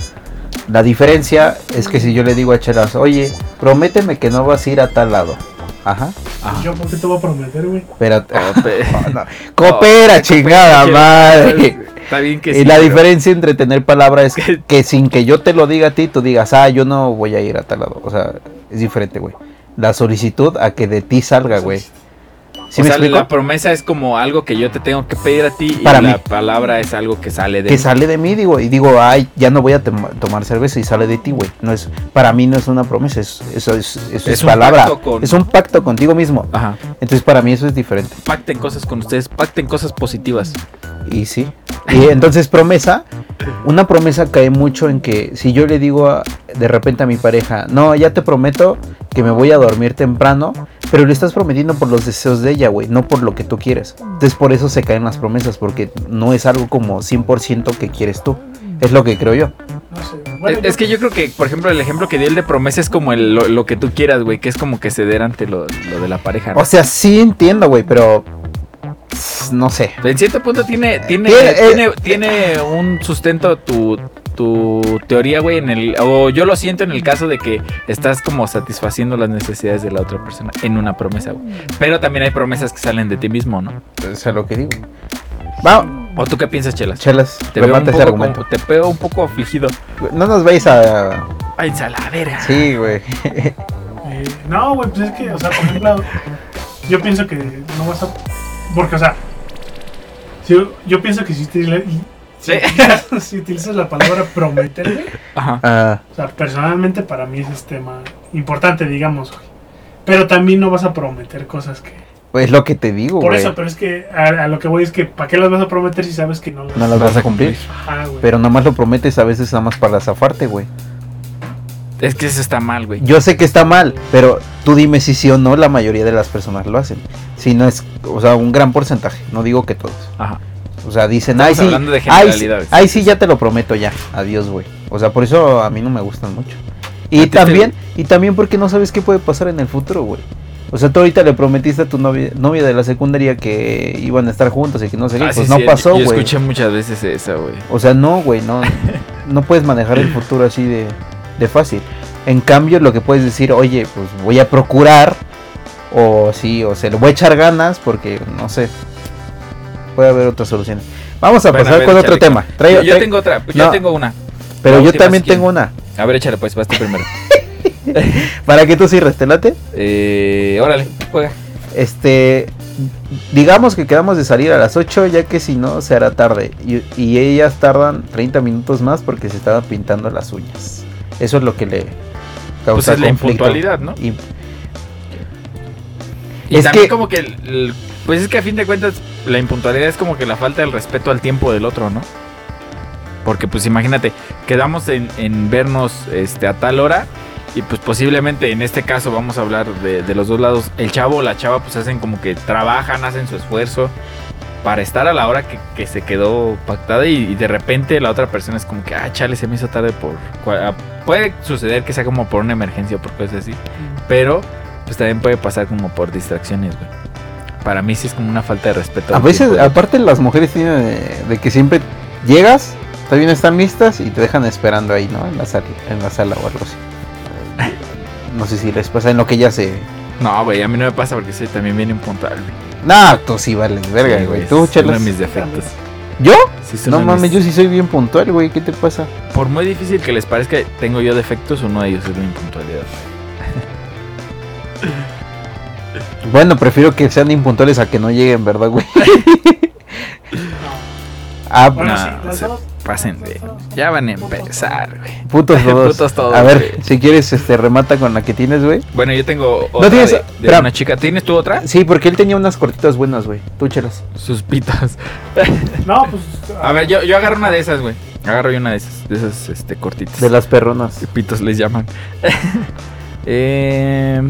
La diferencia es que si yo le digo a Chelas, oye, prométeme que no vas a ir a tal lado. Ajá. Ajá. ¿Yo por qué te voy a prometer, güey? Espérate. Oh, pe- <laughs> No, Coopera, Oh, chingada que- madre. Está bien que Y sí. la pero- diferencia entre tener palabra es <laughs> Que- que sin que yo te lo diga a ti, tú digas, ah, yo no voy a ir a tal lado. O sea, es diferente, güey. La solicitud a que de ti salga, güey. ¿Sí o me sea, explico? la promesa es como algo que yo te tengo que pedir a ti Para y la palabra es algo que sale de que mí. sale de mí, digo, y digo, ay, ya no voy a tom- tomar cerveza y sale de ti, güey. No es, para mí no es una promesa, es, eso es, Es es un palabra. pacto con- Es un pacto contigo mismo. Ajá. Entonces para mí eso es diferente. Pacten cosas con ustedes, pacten cosas positivas. Y sí. Y entonces promesa, una promesa cae mucho en que si yo le digo a- de repente a mi pareja, no, ya te prometo que me voy a dormir temprano, pero le estás prometiendo por los deseos de ella, güey, no por lo que tú quieres. Entonces por eso se caen las promesas, porque no es algo como 100% que quieres tú. Es lo que creo yo. No sé. Bueno, es, es que yo creo que, por ejemplo, el ejemplo que di el de promesa es como el- lo, lo que tú quieras, güey, que es como que ceder ante lo, lo de la pareja. ¿no? O sea, sí entiendo, güey, pero no sé. en cierto punto tiene, tiene, Tiene, eh, tiene, tiene un sustento tu, tu teoría, güey, en el, o yo lo siento en el caso de que estás como satisfaciendo las necesidades de la otra persona en una promesa, güey. Pero también hay promesas que salen de ti mismo, ¿no? Es a lo que digo. Va, ¿O tú qué piensas, Chelas? chelas, Te veo, un ese poco argumento. como- te veo un poco afligido. No nos vais a. Ay, a la verga. Sí, güey. eh, no, güey, pues es que, o sea, por ejemplo, yo pienso que no vas a. Porque, o sea, si yo, yo pienso que si, y- Sí. <laughs> si utilizas la palabra prometer, Ajá. Ah, o sea, personalmente para mí ese es tema importante, digamos, güey. Pero también no vas a prometer cosas que. pues es lo que te digo, Por eso, pero es que a, a lo que voy es que ¿para qué las vas a prometer si sabes que no las No las vas a cumplir. Ajá, güey. Pero nomás lo prometes a veces nada más para zafarte, güey. Es que eso está mal, güey. Yo sé que está mal, pero tú dime si sí o no la mayoría de las personas lo hacen. Si no es, o sea, un gran porcentaje, no digo que todos. Ajá. O sea, dicen, Estamos ay sí, de ay, sí, generalidades. ay sí, ya te lo prometo ya. Adiós, güey. O sea, por eso a mí no me gustan mucho. ¿A Y te- también, y también porque no sabes qué puede pasar en el futuro, güey. O sea, tú ahorita le prometiste a tu novia, novia de la secundaria que iban a estar juntos y que no sé qué, Ah, pues sí, no sí, pasó, Yo güey. escuché muchas veces eso, güey. O sea, no, güey, no, <laughs> no puedes manejar el futuro así de, de fácil. En cambio, lo que puedes decir, oye, pues voy a procurar O sí, o se le voy a echar ganas porque no sé. Puede haber otras soluciones. Vamos a Bueno, pasar ver, con otro tema. Trae- yo, tengo otra, yo No. tengo una. pero yo también tengo una. A ver, échale pues, vas tú primero. <laughs> Para que tú cierres, ¿te late? eh, órale, juega. Este, digamos que quedamos de salir a las 8, ya que si no se hará tarde. Y, y ellas tardan 30 minutos más porque se estaban pintando las uñas. Eso es lo que le Pues causa es la impuntualidad, ¿no? Y- Y Es también que- como que, el- el- pues es que a fin de cuentas la impuntualidad es como que la falta del respeto al tiempo del otro, ¿no? Porque pues imagínate, quedamos en, en vernos este, a tal hora y pues posiblemente en este caso vamos a hablar de, de los dos lados. El chavo o la chava pues hacen como que trabajan, hacen su esfuerzo para estar a la hora que, que se quedó pactada y, y de repente la otra persona es como que, ah, chale, se me hizo tarde por... ah, Puede suceder que sea como por una emergencia o por cosas así. Pero pues también puede pasar como por distracciones, güey. Para mí sí es como una falta de respeto. A veces, aparte las mujeres tienen de, de que siempre llegas, todavía no están listas y te dejan esperando ahí, ¿no? En la sala, en la sala o algo así. <laughs> No sé si les pasa en lo que ya se... No, güey, a mí no me pasa porque soy también bien impuntual, güey. Nah, tú sí vales verga, Sí, güey. es Tú, uno de mis defectos. ¿Yo? Sí, es No mames, mis- yo sí soy bien puntual, güey. ¿Qué te pasa? Por muy difícil que les parezca, tengo yo defectos, uno de ellos es la impuntualidad. <laughs> Bueno, prefiero que sean impuntuales a que no lleguen, ¿verdad, güey? <laughs> ah, Bueno, No, sí, las se. Pasen de... Ya van a empezar, güey. putos <laughs> todos. Putos todos, a ver, güey. si quieres, este, remata con la que tienes, güey. Bueno, yo tengo otra tienes- de, una chica. ¿Tienes tú otra? Sí, porque él tenía unas cortitas buenas, güey. Tú, chelas. Sus pitas. <laughs> No, pues. A ver, yo, yo agarro una de esas, güey. Agarro yo una de esas, de esas este, cortitas. De las perronas. pitos les llaman. Eh,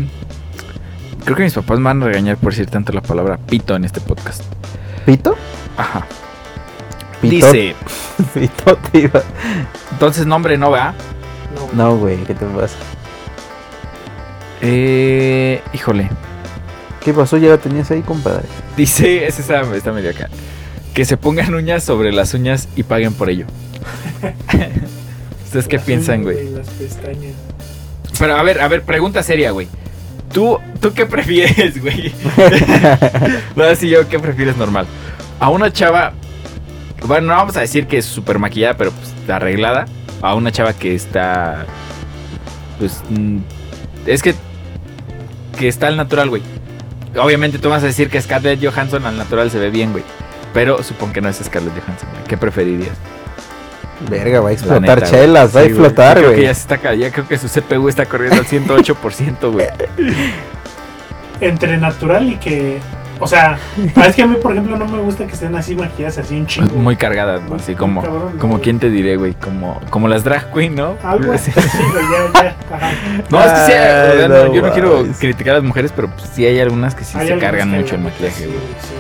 creo que mis papás me van a regañar por decir tanto la palabra pito en este podcast. ¿Pito? Ajá. Pito. Dice, <laughs> Pito te iba. entonces nombre no va. No. Güey, ¿qué te pasa? Eh, híjole. ¿Qué pasó? Ya la tenías ahí, compadre. Dice, esa está, medio acá. Que se pongan uñas sobre las uñas y paguen por ello. <laughs> ¿Ustedes qué piensan, güey? Las pestañas. Pero a ver, a ver, pregunta seria, güey. ¿Tú, ¿Tú qué prefieres, güey? <laughs> no, así yo, ¿qué prefieres normal? A una chava, bueno, no vamos a decir que es súper maquillada, pero pues está arreglada. A una chava que está, pues, mm, es que, que está al natural, güey. Obviamente tú vas a decir que Scarlett Johansson al natural se ve bien, güey. Pero supongo que no es Scarlett Johansson, güey. ¿Qué preferirías? Verga, va a explotar neta, güey. chelas, va a güey. explotar, Yo Creo que güey. ya se está, ca- ya creo que su CPU está corriendo al 108%, güey. <laughs> Entre natural y que. O sea, ah, es que a mí, por ejemplo, no me gusta que estén así maquilladas, así un chingo. Muy cargadas, ¿no? Así como, cabrón, como güey. quién te diré, güey, como, como las drag queen, ¿no? Algo <laughs> Sí. así, güey, ya, ya. Ajá. No, es que sí, no, no yo no quiero criticar a las mujeres, pero pues sí hay algunas que sí Hay se cargan mucho el la maquillaje, güey. sí, sí.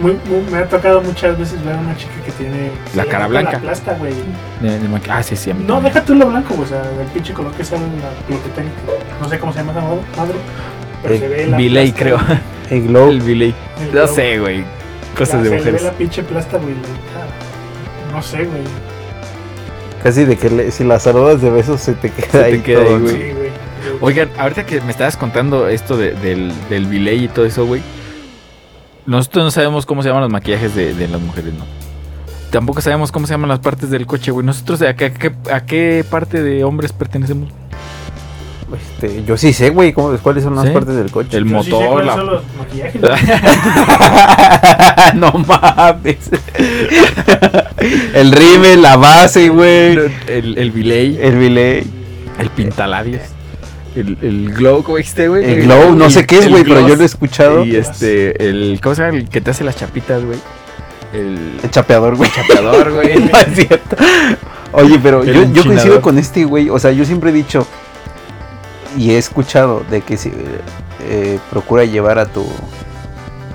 Muy, muy- me ha tocado muchas veces ver a una chica que tiene. La se cara blanca. La plasta, güey. De- de maqui- Ah, sí, sí. a mí No, también. deja tú lo blanco, güey, o sea, del pinche color que en la, lo que tenga. No sé cómo se llama esa madre, pero Eh, se ve la Biley, plasta, creo. El glow. El el No glow. sé, güey. Cosas sea, de se mujeres. ve la pinche plasta, güey. No sé, güey. Casi de que le- si las saludas de besos se te queda te ahí queda ahí, todo. güey. Sí, güey. Oigan, ahorita que me estabas contando esto de- del, del Biley y todo eso, güey. Nosotros no sabemos cómo se llaman los maquillajes de, de las mujeres, ¿no? Tampoco sabemos cómo se llaman las partes del coche, güey. Nosotros, ¿a qué, a qué- a qué parte de hombres pertenecemos? Este, yo sí sé, güey, cómo- cuáles son las ¿Sí? partes del coche. El Yo sí sé motor, cuáles la- son los maquillajes, <laughs> no mames. el rime, la base, güey. El, el Biley, El billet. el pintalabios, el, el glow, ¿cómo dijiste, güey? El glow, no sé qué es, el güey, pero yo lo he escuchado. Y este, el, ¿cómo se llama? El que te hace las chapitas, güey. El El chapeador, güey. chapeador, güey. No <laughs> es cierto. Oye, pero El yo, yo coincido con este güey. O sea, yo siempre he dicho y he escuchado de que si eh, procura llevar a tu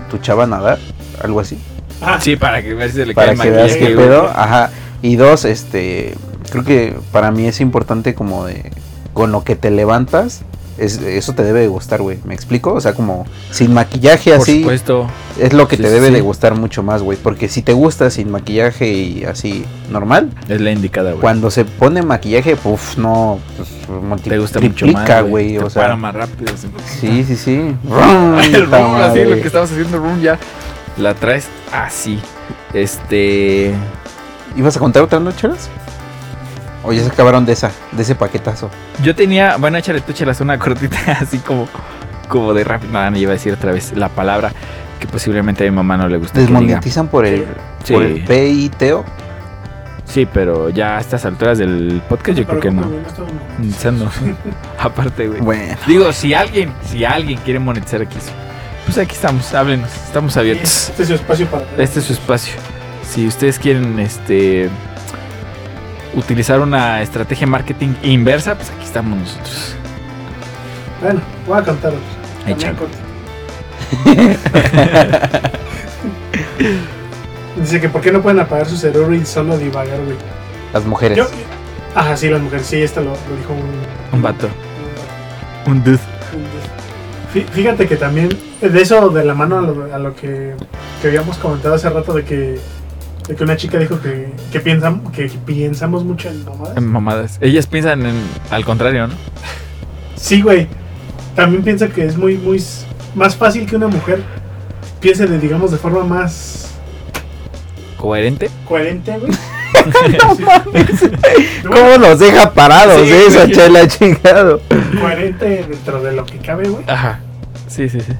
tu chava a nadar, algo así, Ah, Sí, para que ver si se le para cae que el veas qué pedo. Ajá. Y dos, este, creo que para mí es importante como de con lo que te levantas, es, eso te debe de gustar, güey. ¿Me explico? O sea, como sin maquillaje Por así, supuesto. es lo que Sí, te debe sí. de gustar mucho más, güey. Porque si te gusta sin maquillaje y así normal, Es la indicada, güey. cuando se pone maquillaje, uff, no, pues, te gusta mucho más, güey. O sea, para más rápido. así. sí, sí, sí. <laughs> el Puta room, así, lo que estabas haciendo room ya. La traes así. Este. ¿Ibas a contar otra nocheras? O ya se acabaron de esa, de ese paquetazo. Yo tenía. Bueno, échale tú, chelas, una <laughs> cortita así como. Como de rápido. Nada, no iba a decir otra vez la palabra que posiblemente a mi mamá no le gusta. Desmonetizan por el, Sí. por el PITO. Sí, pero ya a estas alturas del podcast yo creo que no. Pensando. <laughs> Aparte, güey. Bueno, Digo, si alguien, si alguien quiere monetizar aquí, pues aquí estamos, háblenos, estamos abiertos. Este es su espacio para. Este es su espacio. Si ustedes quieren este utilizar una estrategia marketing inversa, pues aquí estamos nosotros. Bueno, voy a contar. <laughs> Dice que por qué no pueden apagar su cerebro y solo divagar, güey. las mujeres. Yo. Ajá, sí, las mujeres. Sí, esto lo, lo dijo un. Un vato. un- Un dude. Fí- Fíjate que también de eso de la mano a lo, a lo que, que habíamos comentado hace rato de que, de que una chica dijo que, que, piensan, que piensamos mucho en mamadas. Mamadas. Ellas piensan en al contrario, ¿no? Sí, güey. También pienso que es muy, muy más fácil que una mujer piense de, digamos, de forma más Coherente. coherente, güey. <laughs> no mames. ¿Cómo nos deja parados Sí, esa güey. chela chingado? Coherente dentro de lo que cabe, güey. Ajá. Sí, sí, sí.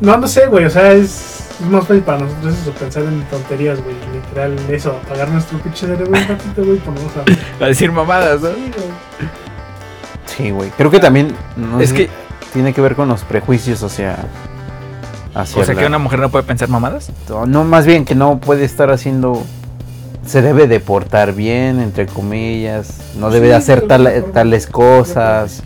No, no sé, güey. O sea, es, es más fácil para nosotros eso, pensar en tonterías, güey. Literal, eso, apagar nuestro pinche cerebro un ratito, güey, ponemos a. <laughs> A decir mamadas, ¿no? Sí, güey. Sí, güey. Creo que también no Es sé, que, tiene que ver con los prejuicios, o sea. hacia o sea, que una mujer no puede pensar mamadas. No, más bien que no puede estar haciendo. Se debe de portar bien, entre comillas. No debe Sí, de hacer tal- tales cosas.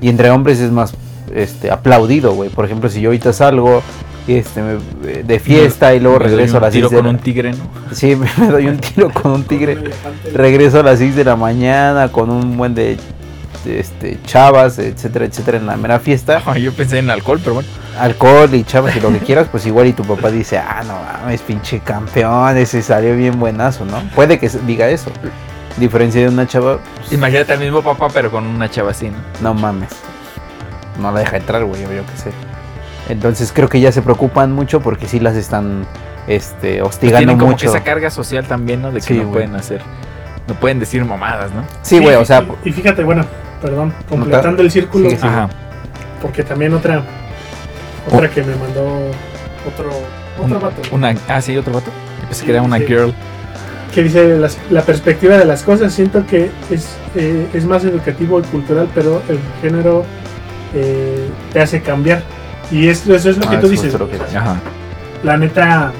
Y entre hombres es más este, aplaudido, güey. Por ejemplo, si yo ahorita salgo este, me- de fiesta y luego Me doy regreso a las tiro 6 de con la- un tigre, ¿no? <laughs> Sí, me doy un tiro con un tigre. Regreso a las 6 de la mañana con un buen de, de, este, chavas, etcétera, etcétera, en la mera fiesta. <laughs> Ay, yo pensé en alcohol, pero bueno. Alcohol y chavas y lo que quieras, pues igual y tu papá dice, ah, no mames, pinche campeón, ese salió bien buenazo, ¿no? Puede que se- diga eso. Diferencia de una chava, pues, Imagínate al mismo papá, pero con una chava así, ¿no? no mames. No la deja entrar, güey, yo qué sé. Entonces creo que ya se preocupan mucho porque sí las están este, Pues hostigando tienen como mucho. que esa carga social también, ¿no? De que Sí, no pueden hacer, no pueden decir mamadas, ¿no? Sí, güey, o sea, Y, y fíjate, bueno, perdón, completando el círculo, Sigue, Sí. Ajá. porque también otra. Otra que me mandó otro. Otro Un- vato. Una, ah, sí, otro vato. Yo pensé Sí, que era una sí. girl. que dice las- la perspectiva de las cosas. Siento que es, eh, es más educativo y cultural, pero el género eh, te hace cambiar. Y esto, eso es lo Ah, que tú es dices. lo que- Ajá. la neta,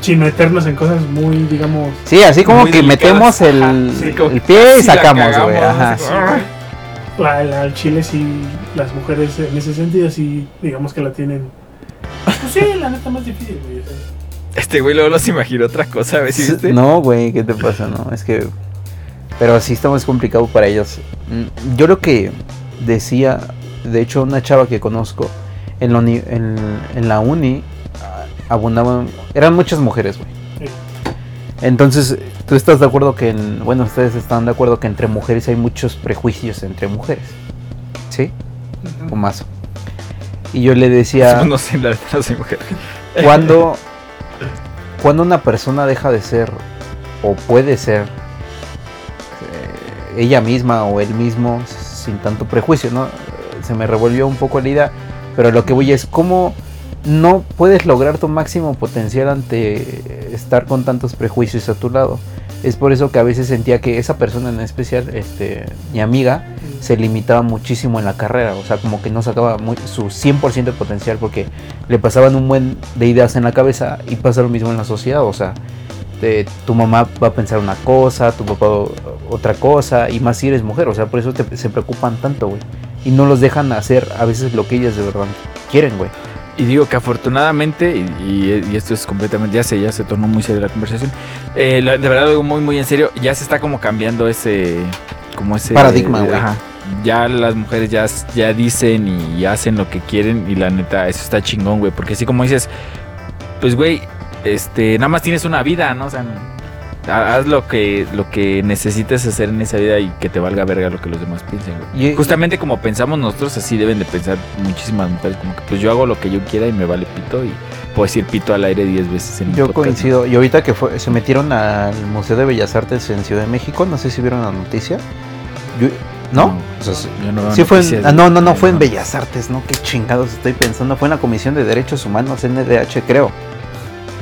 sin meternos en cosas muy, digamos. Sí, así como que delicadas, metemos el, ajá, sí, como el pie y sacamos, güey. Ajá. sí. La, la- al chile sí, las mujeres en ese sentido sí, digamos que la tienen. Pues sí, la neta más difícil, güey. Este güey luego los imaginó otra cosa, ¿ves? No, güey, ¿qué te pasa? No, es que. Pero sí está más complicado para ellos. Mm, Yo lo que decía, de hecho, una chava que conozco en la uni, en, en la uni ah, abundaban. Eran muchas mujeres, güey. Sí. Entonces, ¿tú estás de acuerdo que, en- bueno, ustedes están de acuerdo que entre mujeres hay muchos prejuicios entre mujeres? ¿Sí? O más. Y yo le decía. <laughs> No sé, la verdad, no soy mujer. <laughs> cuando, cuando una persona deja de ser o puede ser eh, ella misma o él mismo sin tanto prejuicio, ¿no? Se me revolvió un poco la idea, pero lo que voy es cómo no puedes lograr tu máximo potencial ante estar con tantos prejuicios a tu lado. Es por eso que a veces sentía que esa persona en especial, este, mi amiga, se limitaba muchísimo en la carrera, o sea, como que no sacaba muy- su 100% de potencial porque le pasaban un buen de ideas en la cabeza y pasa lo mismo en la sociedad, o sea, te- tu mamá va a pensar una cosa, tu papá otra cosa, y más si eres mujer, o sea, por eso te- se preocupan tanto, güey, y no los dejan hacer a veces lo que ellas de verdad quieren, güey. Y digo que afortunadamente, y, y- y esto es completamente, ya sé, ya se tornó muy seria la conversación. eh, la- de verdad, algo muy, muy en serio, ya se está como cambiando ese. Como ese. Paradigma, güey. Ajá. ya las mujeres ya, ya dicen y hacen lo que quieren y la neta, eso está chingón, güey, porque así como dices, pues, güey, este, nada más tienes una vida, ¿no? O sea, haz lo que, lo que necesites hacer en esa vida y que te valga verga lo que los demás piensen, güey. Y- Justamente como pensamos nosotros, así deben de pensar muchísimas mujeres, como que pues yo hago lo que yo quiera y me vale pito y puedo decir pito al aire 10 veces en Yo podcast, coincido. Y ahorita que fue, se metieron al Museo de Bellas Artes en Ciudad de México, no sé si vieron la noticia. Yo- ¿No? O sea, sí- no fue en- ah, no, no, no, fue en Bellas Artes, ¿no? Qué chingados estoy pensando. Fue en la Comisión de Derechos Humanos, NDH, creo.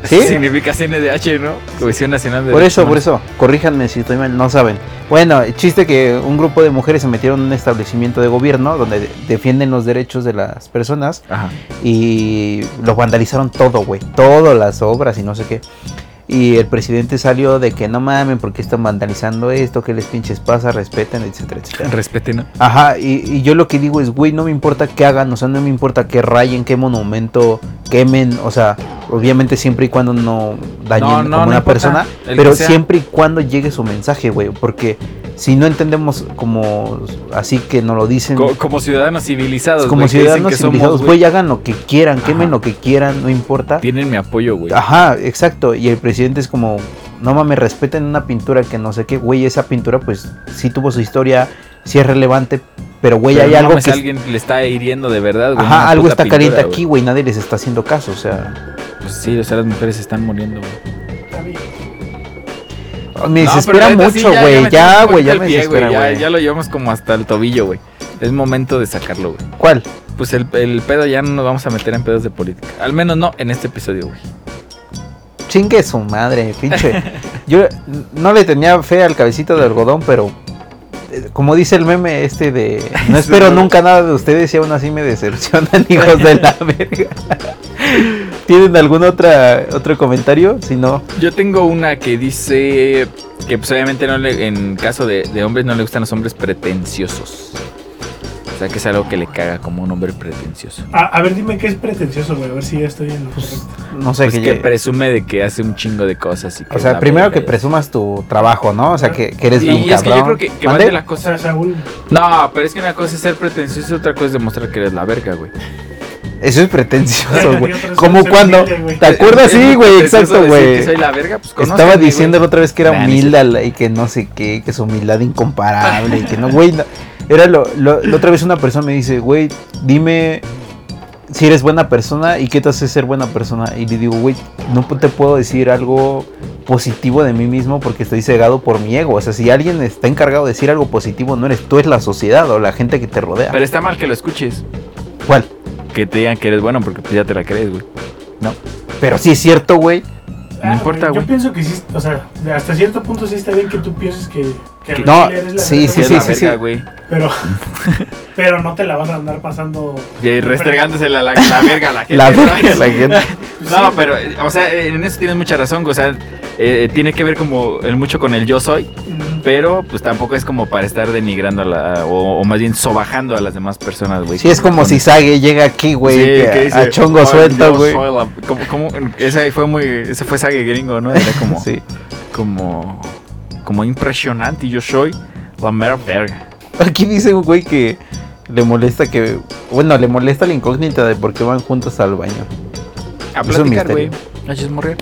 ¿Sí? <laughs> Significa CNDH, ¿no? Comisión Nacional de Por eso, por eso. Corríjanme si estoy mal, no saben. Bueno, el chiste que un grupo de mujeres se metieron en un establecimiento de gobierno donde de- defienden los derechos de las personas Ajá. y lo vandalizaron todo, güey. Todas las obras y no sé qué. Y el presidente salió de que no mamen, porque están vandalizando esto? ¿Qué les pinches pasa? Respeten, etcétera, etcétera. Respeten, ¿no? Ajá, y, y yo lo que digo es, güey, no me importa qué hagan, o sea, no me importa qué rayen, qué monumento quemen, o sea, obviamente siempre y cuando no dañen No, no, como una persona, pero siempre y cuando llegue su mensaje, güey, porque si no entendemos como así que nos lo dicen Co- como ciudadanos civilizados, como ciudadanos que civilizados, güey, hagan lo que quieran, quemen lo que quieran, no importa. Tienen mi apoyo, güey. Ajá, exacto. Y el presidente es como, no mames, respeten una pintura que no sé qué. Güey, esa pintura pues sí tuvo su historia, sí es relevante, pero güey, Pero hay no algo mames, que... alguien le está hiriendo de verdad, güey. Ajá, algo está pintura, caliente aquí, güey, nadie les está haciendo caso, o sea... Pues sí, o sea, las mujeres se están muriendo, güey. Me No, desespera sí, mucho, ya- güey, ya, güey, ya me pie, desespera, güey, ya, ya lo llevamos como hasta el tobillo, güey. Es momento de sacarlo, güey. ¿Cuál? Pues el, el pedo ya no nos vamos a meter en pedos de política. Al menos no en este episodio, güey. Chingue su madre, pinche. <laughs> Yo no le tenía fe al cabecito de algodón, pero... Como dice el meme este de no <laughs> espero nunca nada de ustedes y aún así me decepcionan <laughs> hijos de la verga. <laughs> ¿Tienen algún otra otro comentario? Si no, Yo tengo una que dice que pues obviamente no le, en caso de, de hombres no le gustan los hombres pretenciosos. O sea que es algo que le caga como un hombre pretencioso. A, a ver, dime qué es pretencioso, güey. A ver si ya estoy en lo correcto. no sé Pues que que presume de que hace un chingo de cosas y que O sea, primero que presumas tu trabajo, ¿no? O sea, que, que eres Y, bien y es que yo creo que, que ¿Mande? de la O cosa. sea, Saúl. No, pero es que una cosa es ser pretencioso y otra cosa es demostrar que eres la verga, güey. Eso es pretencioso, <laughs> güey. Es Como cuando... humilde. ¿Te acuerdas? Es Sí, muy güey, exacto, güey. que soy la verga, pues Estaba diciendo la otra vez que era humilde y que no sé qué, que su humildad incomparable y que no, güey. no- <laughs> Era lo, lo- la otra vez una persona me dice, güey, dime si eres buena persona y qué te hace ser buena persona. Y le digo, güey, no te puedo decir algo positivo de mí mismo porque estoy cegado por mi ego. O sea, si alguien está encargado de decir algo positivo, no eres tú, es la sociedad o la gente que te rodea. Pero está mal que lo escuches. ¿Cuál? Que te digan que eres bueno porque pues ya te la crees, güey. Pero sí es cierto, güey. No importa, Yo güey. pienso que sí, o sea, hasta cierto punto sí está bien que tú pienses que, que No, sí, sí, es sí, la sí, verga, sí. güey. Pero, <laughs> pero no te la vas a andar pasando. Y restregándosela la, la verga a la gente. La ¿no? verga, la gente. No, pero, o sea, en eso tienes mucha razón, o sea, eh, tiene que ver como el mucho con el yo soy, pero pues tampoco es como para estar denigrando a la, o, o más bien sobajando a las demás personas, güey. Sí, es como si Sage llega aquí, güey, Sí, que que a- dice, a chongo "Ay, suelto, güey. soy la-". Como, como, ese fue muy, ese fue Sage gringo, ¿no? Era como, <laughs> Sí. como, como impresionante y yo soy la mera verga. Aquí dice un güey que le molesta que. Bueno, le molesta la incógnita de por qué van juntos al baño. A platicar, güey. misterio. A chismorrear.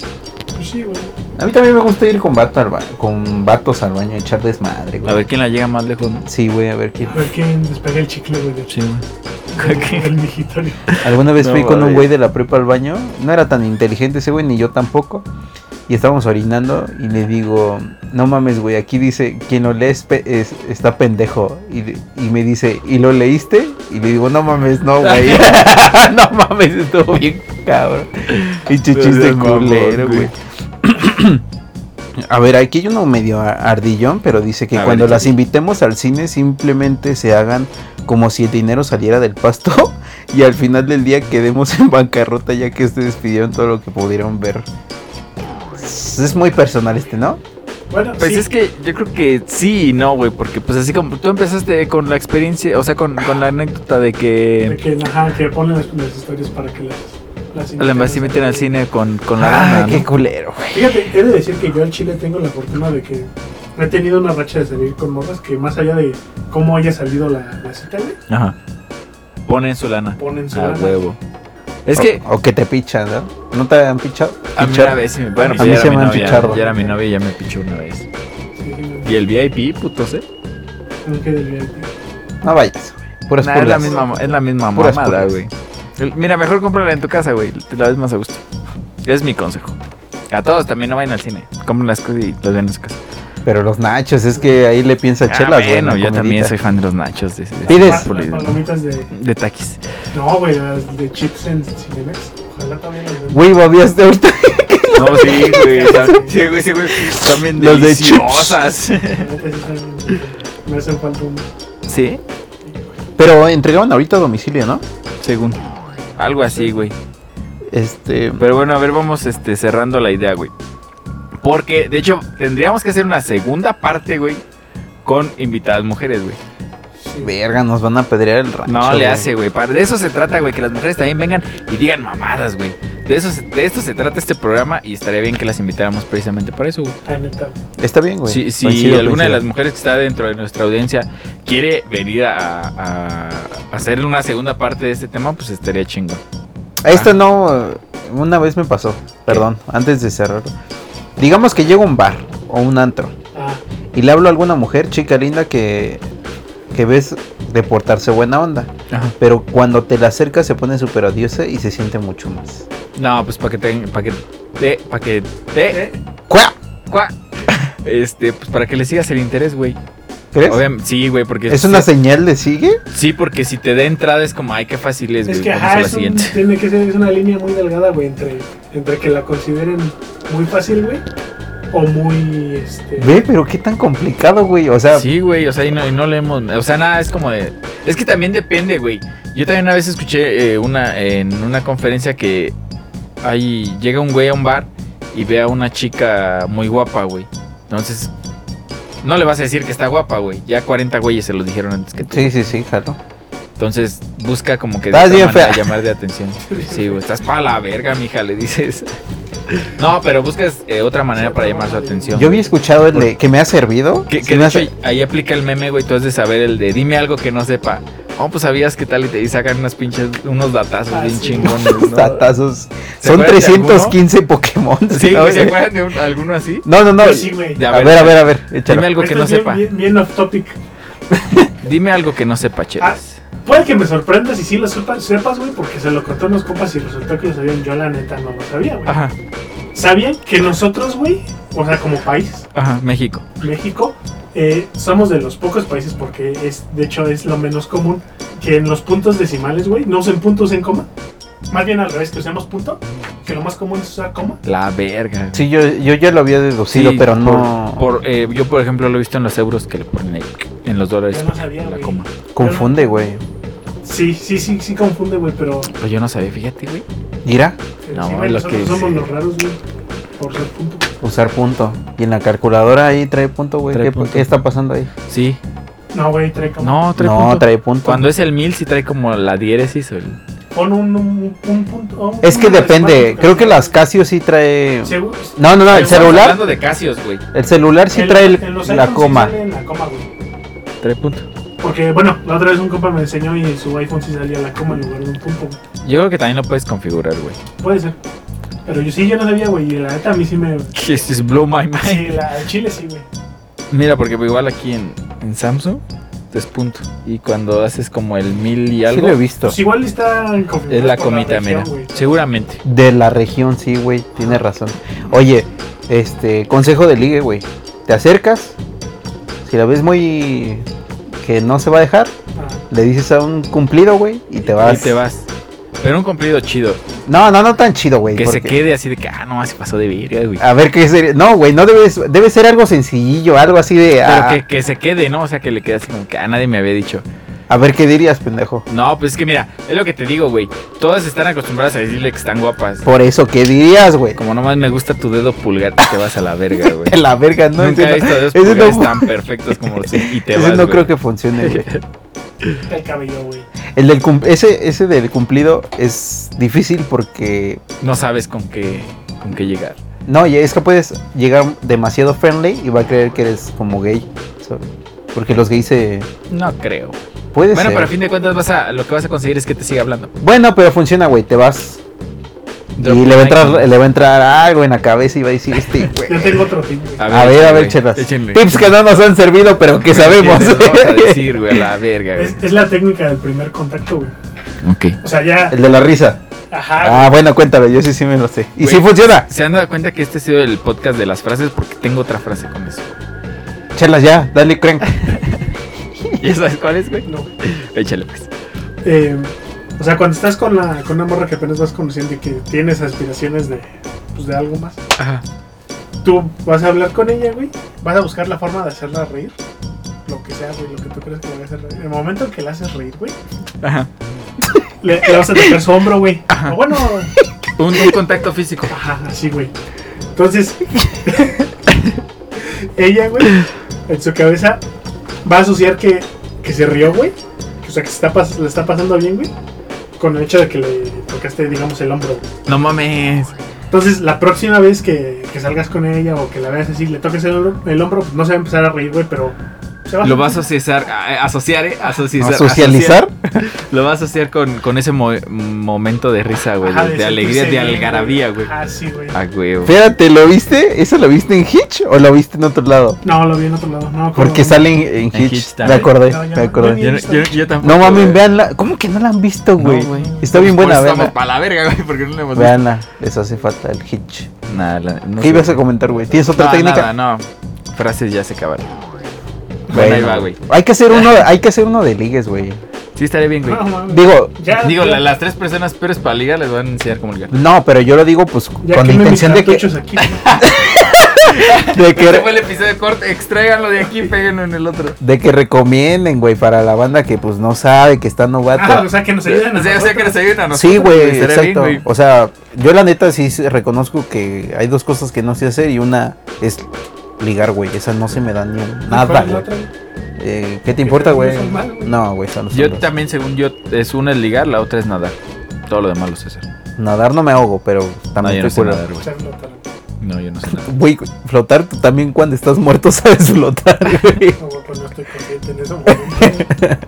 Pues sí, güey. A mí también me gusta ir con, vato al ba- con vatos al baño, echar desmadre, güey. A ver quién la llega más lejos, ¿no? Sí, güey, a ver quién. A ver quién despega el chicle, güey. Sí, güey. migitorio. Alguna vez No, fui con un güey de la prepa al baño. No era tan inteligente ese güey, ni yo tampoco. Y estábamos orinando y le digo, no mames, güey, aquí dice, quien lo lee es pe- es- está pendejo. Y, y me dice, ¿y lo leíste? Y le digo, no mames, no, güey. <laughs> no mames, estuvo bien cabrón. No chiste culero, güey. <clears throat> A ver, aquí hay uno medio ardillón, pero dice que A cuando las invitemos al cine simplemente se hagan como si el dinero saliera del pasto <laughs> y al final del día quedemos en bancarrota ya que ustedes pidieron todo lo que pudieron ver. Es muy personal este, ¿no? Bueno, Pues sí. es que yo creo que sí y no, güey, porque pues así como tú empezaste con la experiencia, o sea, con, con la anécdota de De que que, ajá, que ponen las, las historias para que las. las la más se meten al cine con, con la Ah, gana, qué ¿no? culero, güey. Fíjate, he de decir que yo al chile tengo la fortuna de que he tenido una racha de salir con morras que más allá de cómo haya salido la, la cita, güey, Ajá. Ponen su lana. ponen su A lana. huevo. Es O- que O, que te pichan, ¿no? ¿No te han pichado? a mí una vez sí me- bueno, A mí se me han pichado. ya era mi novia y ya me pichó una vez. Y el VIP, putos, ¿eh? no vayas, güey. Puras Nah, es, la misma, es la misma Puras mamada, güey. Mira, mejor cómprala en tu casa, güey. Te la ves más a gusto. Es mi consejo. A todos también no vayan al cine. Compren las cosas y las ven en su casa. Pero los nachos, es que ahí le piensa Ah, chelas, güey. bueno, yo también soy fan de los nachos. De, de- ¿Pides? Las de- palomitas de. de taquis. No, güey, las de chips en Cinemex. Ojalá también las. Güey, babías de ahorita. <laughs> No, sí, güey. Sí, güey, sí, güey. También Los de deliciosas. Están- Me hacen falta un. ¿Sí? Pero entregaban ahorita a domicilio, ¿no? Según. Algo así, güey. Este. Pero bueno, a ver, vamos este, cerrando la idea, güey. Porque, de hecho, tendríamos que hacer una segunda parte, güey, con invitadas mujeres, güey. Verga, nos van a pedrear el rancho. No le hace, güey. De eso se trata, güey. Que las mujeres también vengan y digan mamadas, güey. De, eso, se- de esto se trata este programa y estaría bien que las invitáramos precisamente para eso, güey. Está bien, güey. Si, si Coincido, alguna de las mujeres que está dentro de nuestra audiencia quiere venir a, a- a hacer una segunda parte de este tema, pues estaría chingón. Esto no. Una vez me pasó. Perdón, antes de cerrarlo. Digamos que llego a un bar o un antro Ah, y le hablo a alguna mujer, chica linda, que, que ves de portarse buena onda. Ajá. Pero cuando te la acercas se pone súper odiosa y se siente mucho más. No, pues para que te, para que te, para que te, ¿eh? ¡Cuá! Cuá. Este, pues para que le sigas el interés, güey. ¿Crees? Obviamente, sí, güey, porque ¿Es una señal de sigue? sí, porque si te da entrada es como, ay, qué fácil es, Es güey. que ajá, es un- <laughs> tiene que ser es una línea muy delgada, güey, entre, entre que la consideren muy fácil, güey, o muy, este... Ve, pero qué tan complicado, güey. O sea, Sí, güey, o sea, y no, y no leemos, o sea, nada, es como de, es que también depende, güey. Yo también una vez escuché eh, una, en una conferencia que ahí llega un güey a un bar y ve a una chica muy guapa, güey. Entonces, no le vas a decir que está guapa, güey. Ya 40 güeyes se lo dijeron antes que tú. sí, sí, sí, jalo. Entonces busca como que de bien fea. llamar de atención. Sí, güey, estás para la verga, mija, le dices. <laughs> No, pero buscas eh, otra manera para llamar su atención. Yo había escuchado el de que me ha servido. Que, que hace- ahí aplica el meme, güey. Tú has de saber el de dime algo que no sepa. Oh, pues sabías qué tal y te y sacan unos pinches, unos datazos Ah, bien sí. chingones. <laughs> ¿no? Datazos. ¿Se Son acuerdan de 315 Pokémon. <laughs> Sí, ¿se acuerdan de un- alguno así? No, no, no. Sí, güey. De- A ver, a ver, a ver. échalo. Dime algo que Esto no bien- sepa. Bien, bien off topic. Dime algo que no sepa, chelas. Puede que me sorprendas y sí lo sepas, güey, porque se lo contó a unos compas y resultó que lo sabían. Yo, la neta, no lo sabía, güey. Ajá, ¿Sabían que nosotros, güey, o sea, como país, ajá, México. México, eh, somos de los pocos países, porque es, de hecho, es lo menos común, que en los puntos decimales, güey, no usen puntos en coma. Más bien al revés, que usemos punto, que lo más común es usar coma. La verga. Sí, yo, yo ya lo había deducido, Sí, pero por- no. Por, eh, yo, por ejemplo, lo he visto en los euros que le ponen ahí, en los dólares. Yo no sabía, la güey. coma. Confunde, güey. Sí, sí, sí, sí confunde, güey, pero... Pero yo no sabía, fíjate, güey. Mira, No, sí, güey, lo nosotros que- somos los raros, güey, por ser punto. usar punto. Y en la calculadora ahí trae punto, güey. ¿Qué, está pasando ahí? Sí. No, güey, trae coma. No, trae no, punto. trae punto. Cuando es el mil, sí trae como la diéresis o el... Pon un, un, un punto. un- Es que depende. Creo que las Casio sí trae. Seguro- No, no, no. El Estamos celular. hablando de Casios, güey. El celular sí trae el- en los la sí coma. sale la coma, güey. Trae punto. Porque, bueno, la otra vez un compa me enseñó y en su iPhone sí salía la coma en lugar de un punto. güey. Yo creo que también lo puedes configurar, güey. Puede ser. Pero yo sí, yo no sabía, güey. Y la neta a mí sí me. <laughs> This is blow my mind. Sí, la, chile sí, güey. Mira, porque igual aquí en, en Samsung es punto. Y cuando haces como el mil y Sí algo, lo he visto. Pues igual está configurado es la comita, región, mira. Seguramente. De la región, sí, güey. Tienes razón. Oye, este. Consejo de ligue, güey. Te acercas. Si la ves muy. Que no se va a dejar, Ah, le dices a un cumplido, güey. Y te vas. Y te vas. Pero un cumplido chido. No, no, no tan chido, güey. Que se quede así de que, ah, no, se pasó de verga, güey. A ver qué sería. No, güey, no debes. Debe ser algo sencillo, algo así de. Pero ah, que, que se quede, ¿no? O sea, que le quede así como que a nadie me había dicho. A ver qué dirías, pendejo. No, pues es que mira, es lo que te digo, güey. Todas están acostumbradas a decirle que están guapas. Por eso, ¿qué dirías, güey? Como nomás me gusta tu dedo pulgar, te vas a la verga, <laughs> güey. La verga, no. Nunca he visto dedos pulgares tan perfectos como los y te ese vas, no creo que funcione, güey. <laughs> el cabello, güey. El del cum- ese, ese del cumplido es difícil porque No sabes con qué, con qué llegar. No, y es que puedes llegar demasiado friendly y va a creer que eres como gay. ¿sabes? Porque los gays se. No creo. Puede Bueno, ser. pero a fin de cuentas vas a, lo que vas a conseguir es que te siga hablando. Bueno, pero funciona, güey. Te vas. Y le va, a entrar, le va a entrar algo en la cabeza y va a decir este, <laughs> güey. Yo tengo otro tip, güey. A ver, a ver, échenle, chelas. échenle. Tips que no nos han servido, pero que sabemos. Échenle, Vamos a <laughs> decir, güey, a la verga, güey. Es, es la técnica del primer contacto, güey. Ok. O sea, ya. El de la risa. Ajá. Ah, bueno, cuéntame, yo sí sí me lo sé. Y sí funciona. ¿Se han dado cuenta que este ha sido el podcast de las frases? Porque tengo otra frase con eso. Chelas ya, dale crank. <laughs> ¿Ya sabes cuál es, güey? No. Échale, pues. Eh, o sea, cuando estás con, la, con una morra que apenas vas conociendo y que tienes aspiraciones de, pues, de algo más, Ajá. tú vas a hablar con ella, güey. Vas a buscar la forma de hacerla reír. Lo que sea, güey, lo que tú crees que le va a hacer reír. En el momento en que la haces reír, güey, Ajá. le, le vas a tocar su hombro, güey. O bueno, Un, un contacto físico. ajá, así, güey. Entonces, <laughs> ella, güey, en su cabeza va a asociar que, que se rió, güey. O sea, que se está pas- le está pasando bien, güey. Con el hecho de que le tocaste, digamos, el hombro, güey. No mames. Entonces, la próxima vez que, que salgas con ella o que la veas así, le toques el hombro, el hombro pues no se va a empezar a reír, güey, pero Lo va a asociar, a- asociar, ¿eh? Asociar, ¿A socializar? asociar. Lo va a asociar con, con ese mo- momento de risa, güey. Ajá, De, alegría, de algarabía, güey. Ah, sí, güey. Ah, güey. Espérate, ¿lo viste? ¿Eso lo viste en Hitch o lo viste en otro lado? No, lo vi en otro lado. No. Porque sale en, en En Hitch. Hitch me acordé, No, me no. acordé. Yo, yo, yo tampoco. No mames, veanla. ¿Cómo que no la han visto, No, güey? Está bien buena, eso estamos para la verga, güey, porque no le hemos visto. Veanla, les hace falta el Hitch. Nada, la- no ¿Qué sé. ibas a comentar, güey? ¿Tienes otra No, técnica? Nada, no. Frases ya se acabaron. Bueno, ahí va, güey. Hay que hacer uno, hay que hacer uno de ligues, güey. Sí, estaría bien, güey. No. Digo, ya, Digo, ya, la- las tres personas peores para ligar les van a enseñar cómo ligar. no, pero yo lo digo pues ya con la intención de que, aquí. <laughs> de Este fue que el episodio de corte. Extráiganlo de aquí y péguenlo en el otro. de que recomienden, güey, para la banda que pues no sabe que está novato. Ah, o sea, que nos ayuden a O sea, o sea, que nos ayuden a nosotros. Sí, güey, bien, exacto. güey. o sea, yo la neta sí reconozco que hay dos cosas que no sé hacer y una es ligar, güey. Esa no se me da ni un- nada, ¿Cuál es la güey. Eh, ¿Qué te importa, <laughs> güey? no güey. No, güey, no son Yo dos. también, según yo, es una es ligar, la otra es nadar. Todo lo demás lo sé hacer. Nadar no me ahogo, pero No, también yo no estoy sé nadar, güey. No, yo no sé nadar. <laughs> Güey, flotar tú también cuando estás muerto <laughs> sabes flotar, güey. No, güey, pues no estoy consciente en ese momento.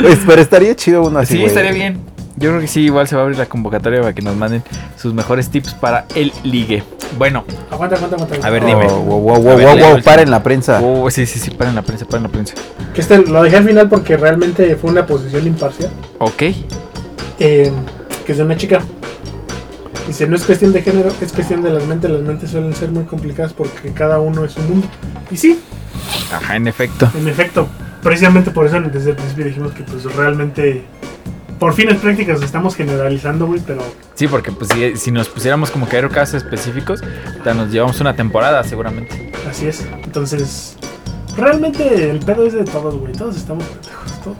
Pues, pero estaría chido uno así, sí, güey. estaría bien. Yo creo que sí, igual se va a abrir la convocatoria para que nos manden sus mejores tips para el ligue. Bueno, aguanta, aguanta, aguanta. A ver, Oh, dime. wow, wow, wow, ver, wow, wow, paren la prensa. oh, sí, sí, sí, paren la prensa, paren la prensa. Que este lo dejé al final porque realmente fue una posición imparcial. Ok. eh, que es de una chica. Dice, no es cuestión de género, es cuestión de las mentes. Las mentes suelen ser muy complicadas porque cada uno es un mundo. Y sí, Ajá, en efecto. en efecto, precisamente por eso desde el principio dijimos que pues realmente, por fines prácticas estamos generalizando, güey, pero Sí, porque pues si, si nos pusiéramos como ver casos específicos, ya nos llevamos una temporada seguramente. así es. Entonces, realmente el pedo es de todos, güey. Todos estamos pendejos, todos.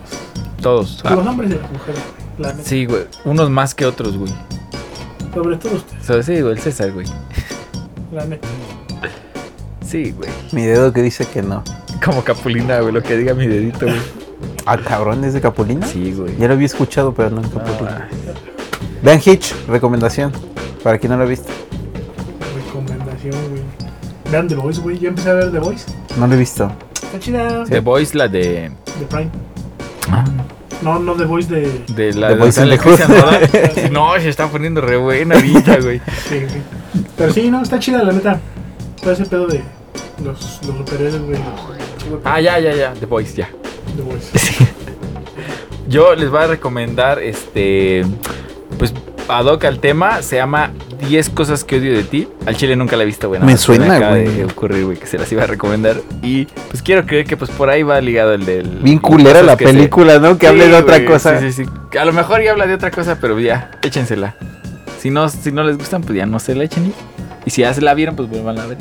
Todos. Los Ah, hombres y las mujeres, güey. La neta. sí, güey. Unos más que otros, güey. Sobre todo ustedes, So, sí, güey, el César, güey. la neta. Sí, güey. Mi dedo que dice que no. Como Capulina, güey, lo que diga mi dedito, güey. Ah, cabrón, ¿es de Capulina? Sí, güey. Ya lo había escuchado, pero no en Capulina. Ah, Vean Hitch, recomendación. Para quien no lo ha visto. Recomendación, güey. Vean The Voice, güey. Yo empecé a ver The Voice. No lo he visto. Está chida. The Voice, la de. De Prime. Ah, No, no The Voice de. de la The de Voice. Cristian. <laughs> Sí, No, se está poniendo re buena ahorita, güey. <laughs> Sí, güey. Pero sí, no, está chida, la neta. Todo ese pedo de los, los superhéroes, güey. los- Ah, ya, ya, ya. The Voice, ya. The Voice. <laughs> Yo les voy a recomendar este. Pues ad hoc al tema, se llama 10 cosas que odio de ti. Al chile nunca la he visto, güey. Me suena, güey. de ocurrir, güey, que se las iba a recomendar. Y pues quiero creer que pues por ahí va ligado el del. Bien culera la se- película, ¿no? Que Sí, hable de otra cosa. Sí, sí, sí. A lo mejor ya habla de otra cosa, pero ya, échensela. Si no, si no les gustan, pues ya no se la echen. Y, y si ya se la vieron, pues vuelvan a ver.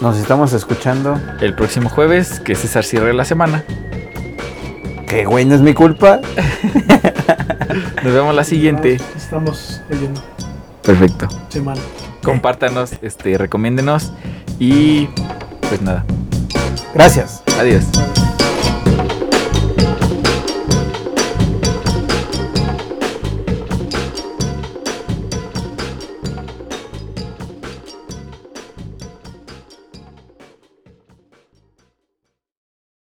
Nos estamos escuchando. El próximo jueves, que César cierre la semana. Que güey, no es mi culpa. <laughs> Nos vemos la siguiente. Estamos leyendo Perfecto. semana. Compártanos, este, recomiéndenos. Y pues nada. Gracias. Adiós.